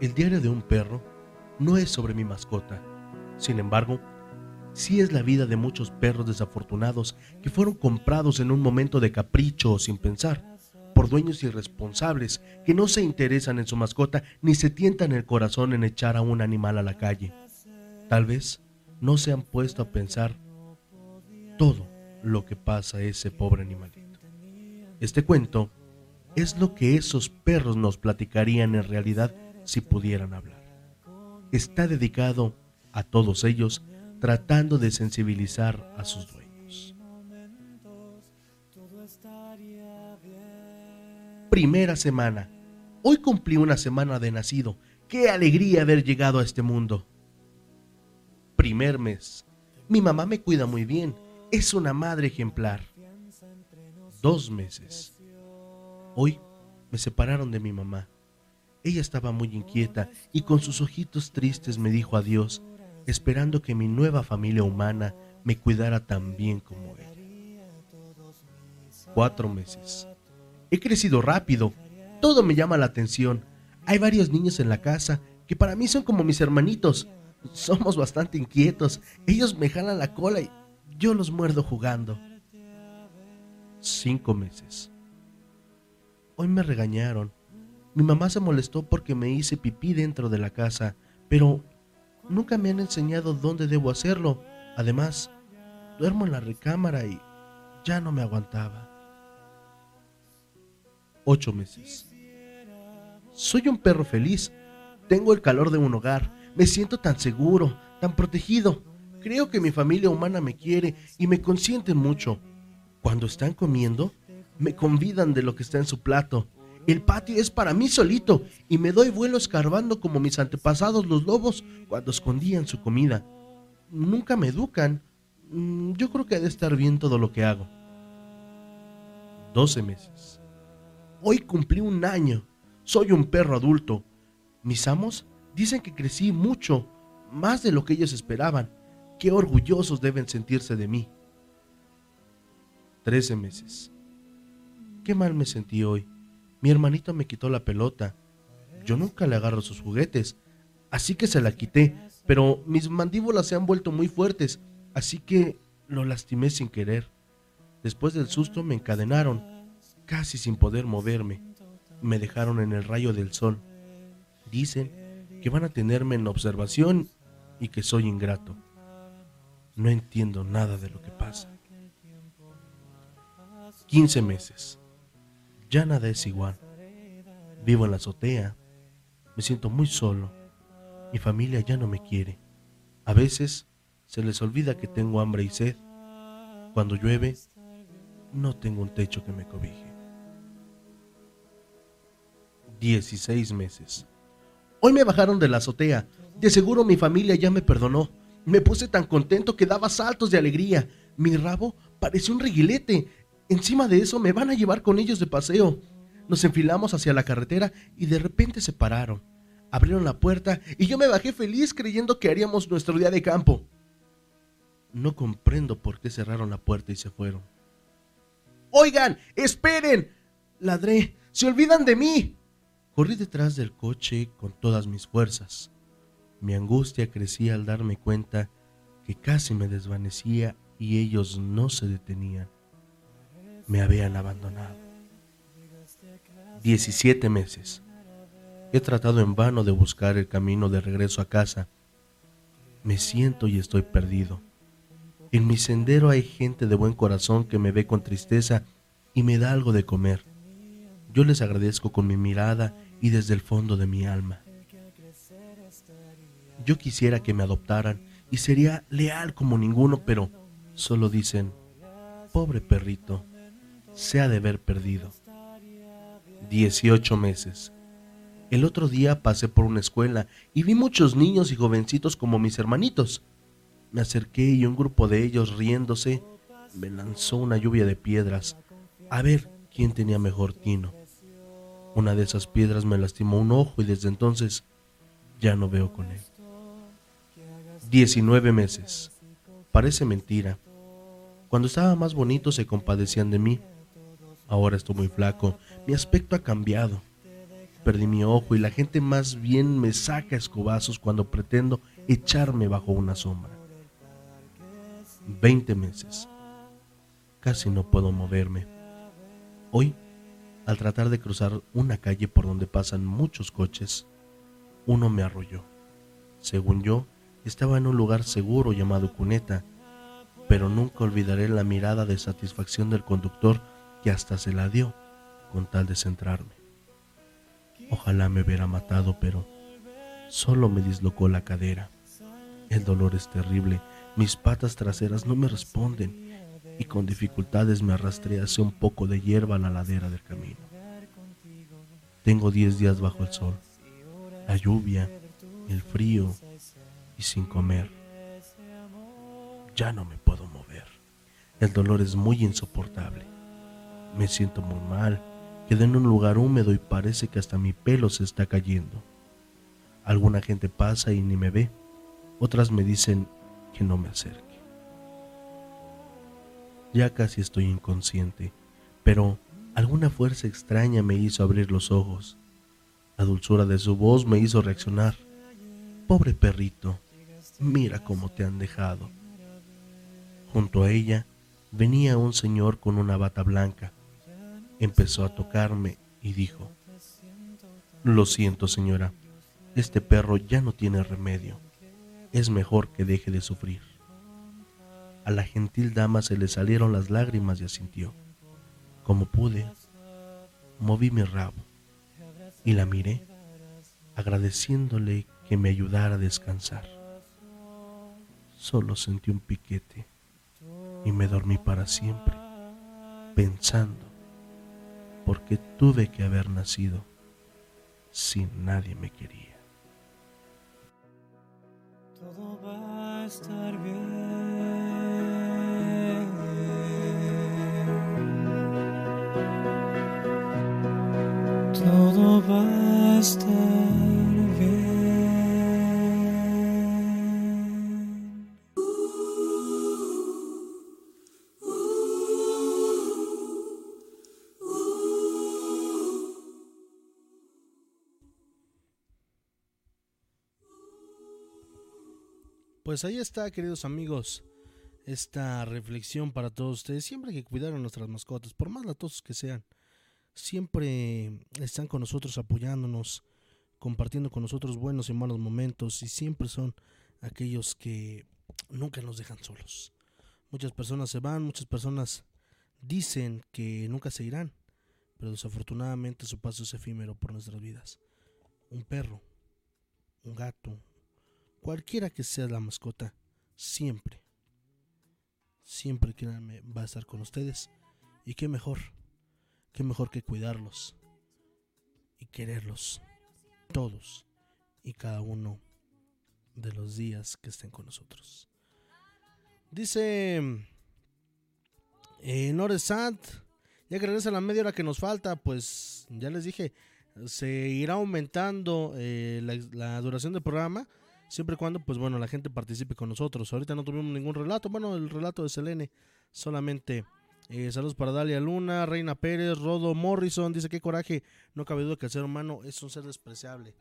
El diario de un perro no es sobre mi mascota. Sin embargo, sí es la vida de muchos perros desafortunados que fueron comprados en un momento de capricho o sin pensar, por dueños irresponsables que no se interesan en su mascota ni se tientan el corazón en echar a un animal a la calle. Tal vez no se han puesto a pensar todo lo que pasa a ese pobre animalito. Este cuento es lo que esos perros nos platicarían en realidad si pudieran hablar. Está dedicado a todos ellos tratando de sensibilizar a sus dueños. Primera semana. Hoy cumplí una semana de nacido. Qué alegría haber llegado a este mundo. Primer mes. Mi mamá me cuida muy bien. Es una madre ejemplar. Dos meses. Hoy me separaron de mi mamá. Ella estaba muy inquieta y con sus ojitos tristes me dijo adiós, esperando que mi nueva familia humana me cuidara tan bien como ella. Cuatro meses. He crecido rápido. Todo me llama la atención. Hay varios niños en la casa que para mí son como mis hermanitos. Somos bastante inquietos. Ellos me jalan la cola y yo los muerdo jugando. Cinco meses. Hoy me regañaron. Mi mamá se molestó porque me hice pipí dentro de la casa, pero nunca me han enseñado dónde debo hacerlo. Además, duermo en la recámara y ya no me aguantaba. Ocho meses. Soy un perro feliz. Tengo el calor de un hogar. Me siento tan seguro, tan protegido. Creo que mi familia humana me quiere y me consienten mucho. Cuando están comiendo, me convidan de lo que está en su plato. El patio es para mí solito y me doy vuelo escarbando como mis antepasados los lobos cuando escondían su comida. Nunca me educan. Mm, Yo creo que ha de estar bien todo lo que hago. 12 meses. Hoy cumplí un año. Soy un perro adulto. Mis amos dicen que crecí mucho, más de lo que ellos esperaban. Qué orgullosos deben sentirse de mí. 13 meses. Qué mal me sentí hoy. Mi hermanito me quitó la pelota. Yo nunca le agarro sus juguetes, así que se la quité, pero mis mandíbulas se han vuelto muy fuertes, así que lo lastimé sin querer. Después del susto me encadenaron, casi sin poder moverme. Me dejaron en el rayo del sol. Dicen que van a tenerme en observación y que soy ingrato. No entiendo nada de lo que pasa. 15 meses. Ya nada es igual. Vivo en la azotea. Me siento muy solo. Mi familia ya no me quiere. A veces se les olvida que tengo hambre y sed. Cuando llueve, no tengo un techo que me cobije. 16 meses. Hoy me bajaron de la azotea. De seguro mi familia ya me perdonó. Me puse tan contento que daba saltos de alegría. Mi rabo parecía un reguilete. Encima de eso me van a llevar con ellos de paseo. Nos enfilamos hacia la carretera y de repente se pararon. Abrieron la puerta y yo me bajé feliz creyendo que haríamos nuestro día de campo. No comprendo por qué cerraron la puerta y se fueron. Oigan, esperen. Ladré. Se olvidan de mí. Corrí detrás del coche con todas mis fuerzas. Mi angustia crecía al darme cuenta que casi me desvanecía y ellos no se detenían. Me habían abandonado. 17 meses. He tratado en vano de buscar el camino de regreso a casa. Me siento y estoy perdido. En mi sendero hay gente de buen corazón que me ve con tristeza y me da algo de comer. Yo les agradezco con mi mirada y desde el fondo de mi alma. Yo quisiera que me adoptaran y sería leal como ninguno, pero solo dicen, pobre perrito, se ha de ver perdido. 18 meses. El otro día pasé por una escuela y vi muchos niños y jovencitos como mis hermanitos. Me acerqué y un grupo de ellos riéndose me lanzó una lluvia de piedras a ver quién tenía mejor tino. Una de esas piedras me lastimó un ojo y desde entonces ya no veo con él. 19 meses. Parece mentira. Cuando estaba más bonito se compadecían de mí. Ahora estoy muy flaco. Mi aspecto ha cambiado. Perdí mi ojo y la gente más bien me saca escobazos cuando pretendo echarme bajo una sombra. 20 meses. Casi no puedo moverme. Hoy, al tratar de cruzar una calle por donde pasan muchos coches, uno me arrolló. Según yo, estaba en un lugar seguro llamado cuneta, pero nunca olvidaré la mirada de satisfacción del conductor que hasta se la dio con tal de centrarme. Ojalá me hubiera matado, pero solo me dislocó la cadera. El dolor es terrible, mis patas traseras no me responden y con dificultades me arrastré hacia un poco de hierba a la ladera del camino. Tengo diez días bajo el sol, la lluvia, el frío y sin comer. Ya no me puedo mover. El dolor es muy insoportable. Me siento muy mal. Quedé en un lugar húmedo y parece que hasta mi pelo se está cayendo. Alguna gente pasa y ni me ve. Otras me dicen que no me acerque. Ya casi estoy inconsciente, pero alguna fuerza extraña me hizo abrir los ojos. La dulzura de su voz me hizo reaccionar. Pobre perrito, mira cómo te han dejado. Junto a ella venía un señor con una bata blanca. Empezó a tocarme y dijo, Lo siento señora, este perro ya no tiene remedio. Es mejor que deje de sufrir. A la gentil dama se le salieron las lágrimas y asintió. Como pude, moví mi rabo y la miré, agradeciéndole que me ayudara a descansar. Solo sentí un piquete y me dormí para siempre, pensando, porque tuve que haber nacido si nadie me quería. Todo va a estar bien. Pues ahí está, queridos amigos, esta reflexión para todos ustedes. Siempre hay que cuidar a nuestras mascotas, por más latosos que sean siempre están con nosotros apoyándonos, compartiendo con nosotros buenos y malos momentos y siempre son aquellos que nunca nos dejan solos. Muchas personas se van, muchas personas dicen que nunca se irán, pero desafortunadamente su paso es efímero por nuestras vidas. Un perro, un gato, cualquiera que sea la mascota, siempre, siempre créanme, va a estar con ustedes. Y qué mejor qué mejor que cuidarlos y quererlos todos y cada uno de los días que estén con nosotros. Dice eh, Noresant, Ya que regresa la media hora que nos falta, pues ya les dije, se irá aumentando eh, la, la, duración del programa, siempre y cuando, pues bueno, la gente participe con nosotros. Ahorita no tuvimos ningún relato, bueno, el relato de Selene, solamente eh, saludos para Dalia Luna, Reina Pérez, Rodo Morrison, dice que coraje, no cabe duda que el ser humano es un ser despreciable.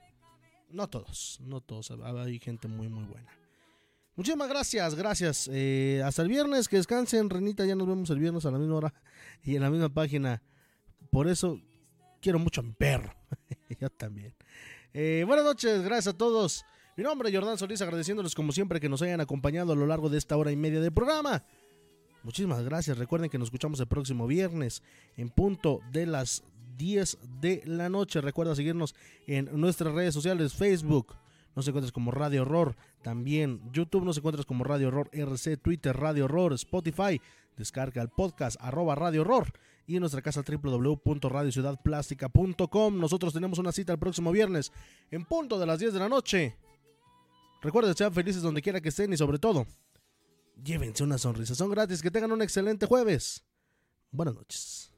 No todos, no todos, hay gente muy, muy buena. Muchísimas gracias, gracias. Eh, hasta el viernes, que descansen, Renita, ya nos vemos el viernes a la misma hora y en la misma página. Por eso quiero mucho a mi perro. Yo también. Eh, buenas noches, gracias a todos. Mi nombre es Jordán Solís, agradeciéndoles como siempre que nos hayan acompañado a lo largo de esta hora y media de programa. Muchísimas gracias. Recuerden que nos escuchamos el próximo viernes en punto de las 10 de la noche. Recuerda seguirnos en nuestras redes sociales, Facebook. Nos encuentras como Radio Horror. También YouTube nos encuentras como Radio Horror RC, Twitter Radio Horror, Spotify. Descarga el podcast arroba Radio Horror. Y en nuestra casa www.radiociudadplástica.com. Nosotros tenemos una cita el próximo viernes en punto de las 10 de la noche. Recuerden, sean felices donde quiera que estén y sobre todo, llévense una sonrisa. Son gratis. Que tengan un excelente jueves. Buenas noches.